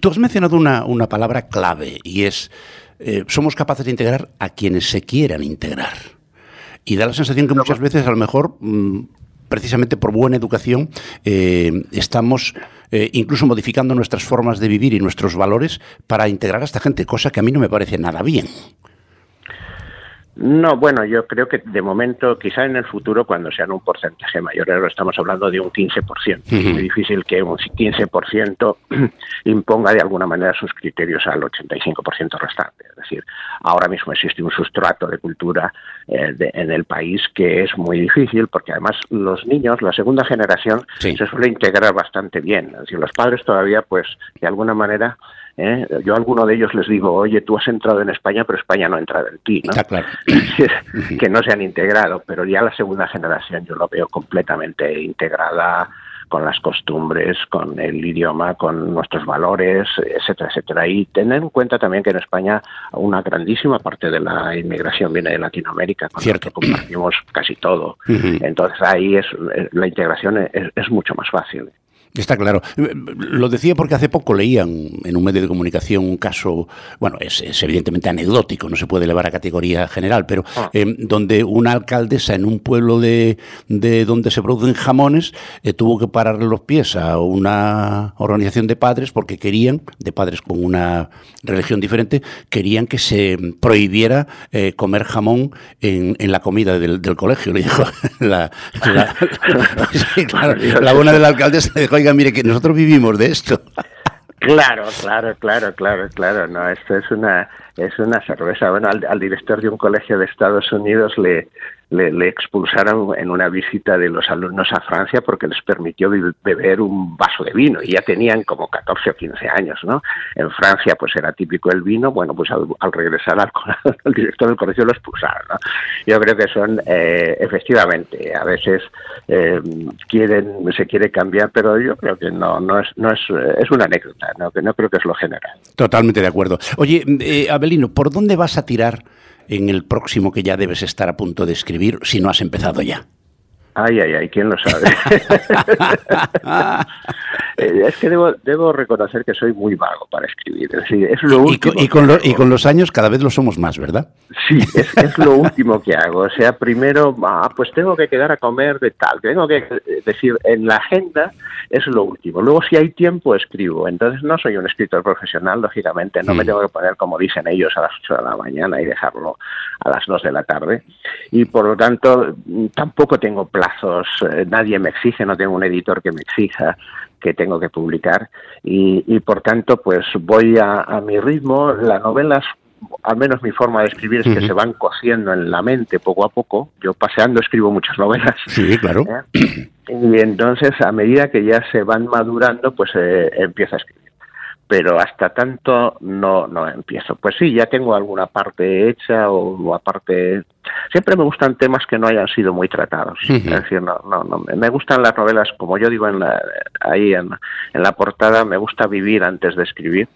Tú has mencionado una, una palabra clave y es, eh, somos capaces de integrar a quienes se quieran integrar. Y da la sensación que muchas veces a lo mejor mm, precisamente por buena educación, eh, estamos eh, incluso modificando nuestras formas de vivir y nuestros valores para integrar a esta gente, cosa que a mí no me parece nada bien. No, bueno, yo creo que de momento, quizá en el futuro, cuando sean un porcentaje mayor, ahora estamos hablando de un 15%. Es muy difícil que un 15% imponga de alguna manera sus criterios al 85% restante. Es decir, ahora mismo existe un sustrato de cultura eh, en el país que es muy difícil porque además los niños, la segunda generación, se suele integrar bastante bien. Es decir, los padres todavía, pues, de alguna manera, ¿eh? Yo a alguno de ellos les digo, oye, tú has entrado en España, pero España no ha entrado en ti. ¿no? claro. que no se han integrado, pero ya la segunda generación yo lo veo completamente integrada con las costumbres, con el idioma, con nuestros valores, etcétera, etcétera. Y tener en cuenta también que en España una grandísima parte de la inmigración viene de Latinoamérica, con Cierto. que compartimos casi todo. Entonces ahí es la integración es mucho más fácil. Está claro. Lo decía porque hace poco leían en un medio de comunicación un caso, bueno, es, evidentemente anecdótico, no se puede elevar a categoría general, pero ah. eh, donde una alcaldesa en un pueblo de, de donde se producen jamones eh, tuvo que pararle los pies a una organización de padres porque querían, de padres con una religión diferente, querían que se prohibiera eh, comer jamón en, en, la comida del, colegio. Le dijo la, la, buena de la alcaldesa dijo, oiga, mire que nosotros vivimos de esto. Claro, claro, claro, claro, claro. No, esto es una es una cerveza. Bueno, al, director de un colegio de Estados Unidos le le, expulsaron en una visita de los alumnos a Francia porque les permitió beber un vaso de vino y ya tenían como 14 o 15 años, ¿no? En Francia pues era típico el vino, bueno, pues al, regresar al, director del colegio lo expulsaron, ¿no? Yo creo que son, eh, efectivamente, a veces eh, quieren, se quiere cambiar, pero yo creo que no, no es, no es, es una anécdota, ¿no? que no creo que es lo general. Totalmente de acuerdo. Oye, eh, Abelino, ¿por dónde vas a tirar en el próximo que ya debes estar a punto de escribir si no has empezado ya? Ay, ay, ay, ¿quién lo sabe? Eh, es que debo, debo reconocer que soy muy vago para escribir. Es, es lo último y, con, y, con los años cada vez lo somos más, ¿verdad? Sí, es, es lo último que hago. O sea, primero, ah, pues tengo que quedar a comer de tal. Tengo que eh, decir, en la agenda es lo último. Luego, si hay tiempo, escribo. Entonces, no soy un escritor profesional, lógicamente. No me mm. tengo que poner, como dicen ellos, a las 8 de la mañana y dejarlo a las 2 de la tarde. Y por lo tanto, tampoco tengo plazos. Eh, nadie me exige, no tengo un editor que me exija que tengo que publicar y, y por tanto pues voy a, a mi ritmo las novelas al menos mi forma de escribir es que se van cociendo en la mente poco a poco. Yo paseando escribo muchas novelas. Sí, claro. ¿Eh? Y entonces, a medida que ya se van madurando, pues eh, empiezo a escribir pero hasta tanto no, no empiezo. Pues sí, ya tengo alguna parte hecha o, aparte... Siempre me gustan temas que no hayan sido muy tratados. Es decir, no, no, no, me gustan las novelas, como yo digo en la, ahí en, en la portada, me gusta vivir antes de escribir.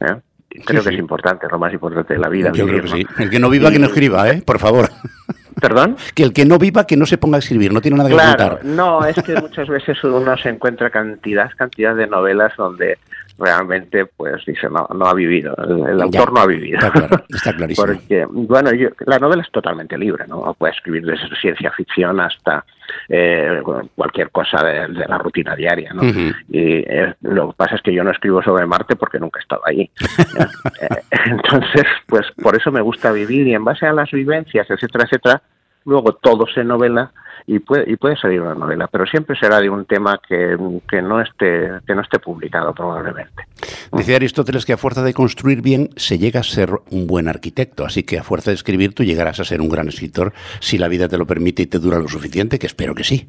¿eh? Creo que es importante, lo más importante de la vida. Yo creo que sí. El que no viva, que no escriba, ¿eh? Por favor. ¿Perdón? Que el que no viva, que no se ponga a escribir, no tiene nada que contar. No, es que muchas veces uno se encuentra cantidad, cantidad de novelas donde realmente pues dice no no ha vivido el, autor no ha vivido. está, claro, está clarísimo. Porque bueno yo, la novela es totalmente libre no puede escribir desde ciencia ficción hasta eh, cualquier cosa de, la rutina diaria ¿no? y eh, lo que pasa es que yo no escribo sobre Marte porque nunca he estado allí eh, entonces pues por eso me gusta vivir y en base a las vivencias etcétera etcétera luego todo se novela y puede, y puede salir una novela, pero siempre será de un tema que, que, no, esté, que no esté publicado probablemente. Decía Aristóteles que a fuerza de construir bien se llega a ser un buen arquitecto, así que a fuerza de escribir tú llegarás a ser un gran escritor si la vida te lo permite y te dura lo suficiente, que espero que sí.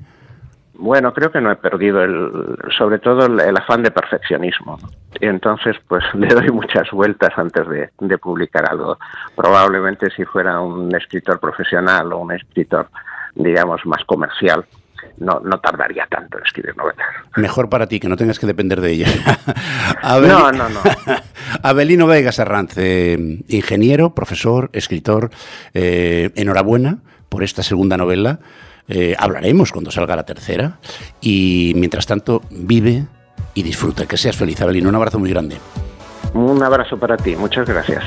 Bueno, creo que no he perdido el, sobre todo el, afán de perfeccionismo. Y entonces, pues le doy muchas vueltas antes de, de, publicar algo. Probablemente si fuera un escritor profesional o un escritor, digamos, más comercial, no, no tardaría tanto en escribir novelas. Mejor para ti, que no tengas que depender de ella. no, no, no. Abelino Vega Arrance, ingeniero, profesor, escritor, eh, enhorabuena por esta segunda novela. Eh, hablaremos cuando salga la tercera. Y mientras tanto, vive y disfruta. Que seas feliz, Abelino. Un abrazo muy grande. Un abrazo para ti. Muchas gracias.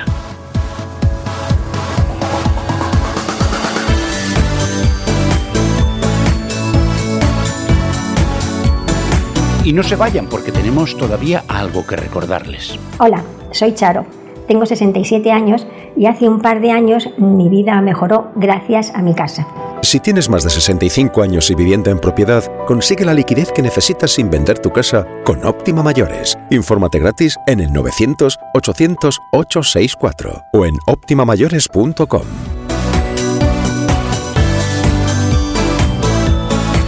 Y no se vayan porque tenemos todavía algo que recordarles. Hola, soy Charo. Tengo 67 años y hace un par de años mi vida mejoró gracias a mi casa. Si tienes más de 65 años y vivienda en propiedad, consigue la liquidez que necesitas sin vender tu casa con Óptima Mayores. Infórmate gratis en el 900 800 864 o en optimamayores.com.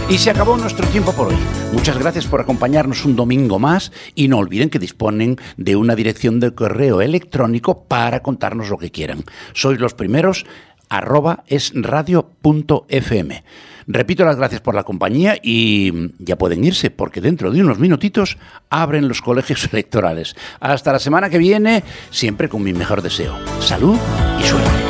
Y se acabó nuestro tiempo por hoy. Muchas gracias por acompañarnos un domingo más y no olviden que disponen de una dirección de correo electrónico para contarnos lo que quieran. Sois los primeros arroba. Repito las gracias por la compañía y ya pueden irse porque dentro de unos minutitos abren los colegios electorales. Hasta la semana que viene, siempre con mi mejor deseo. Salud y suerte.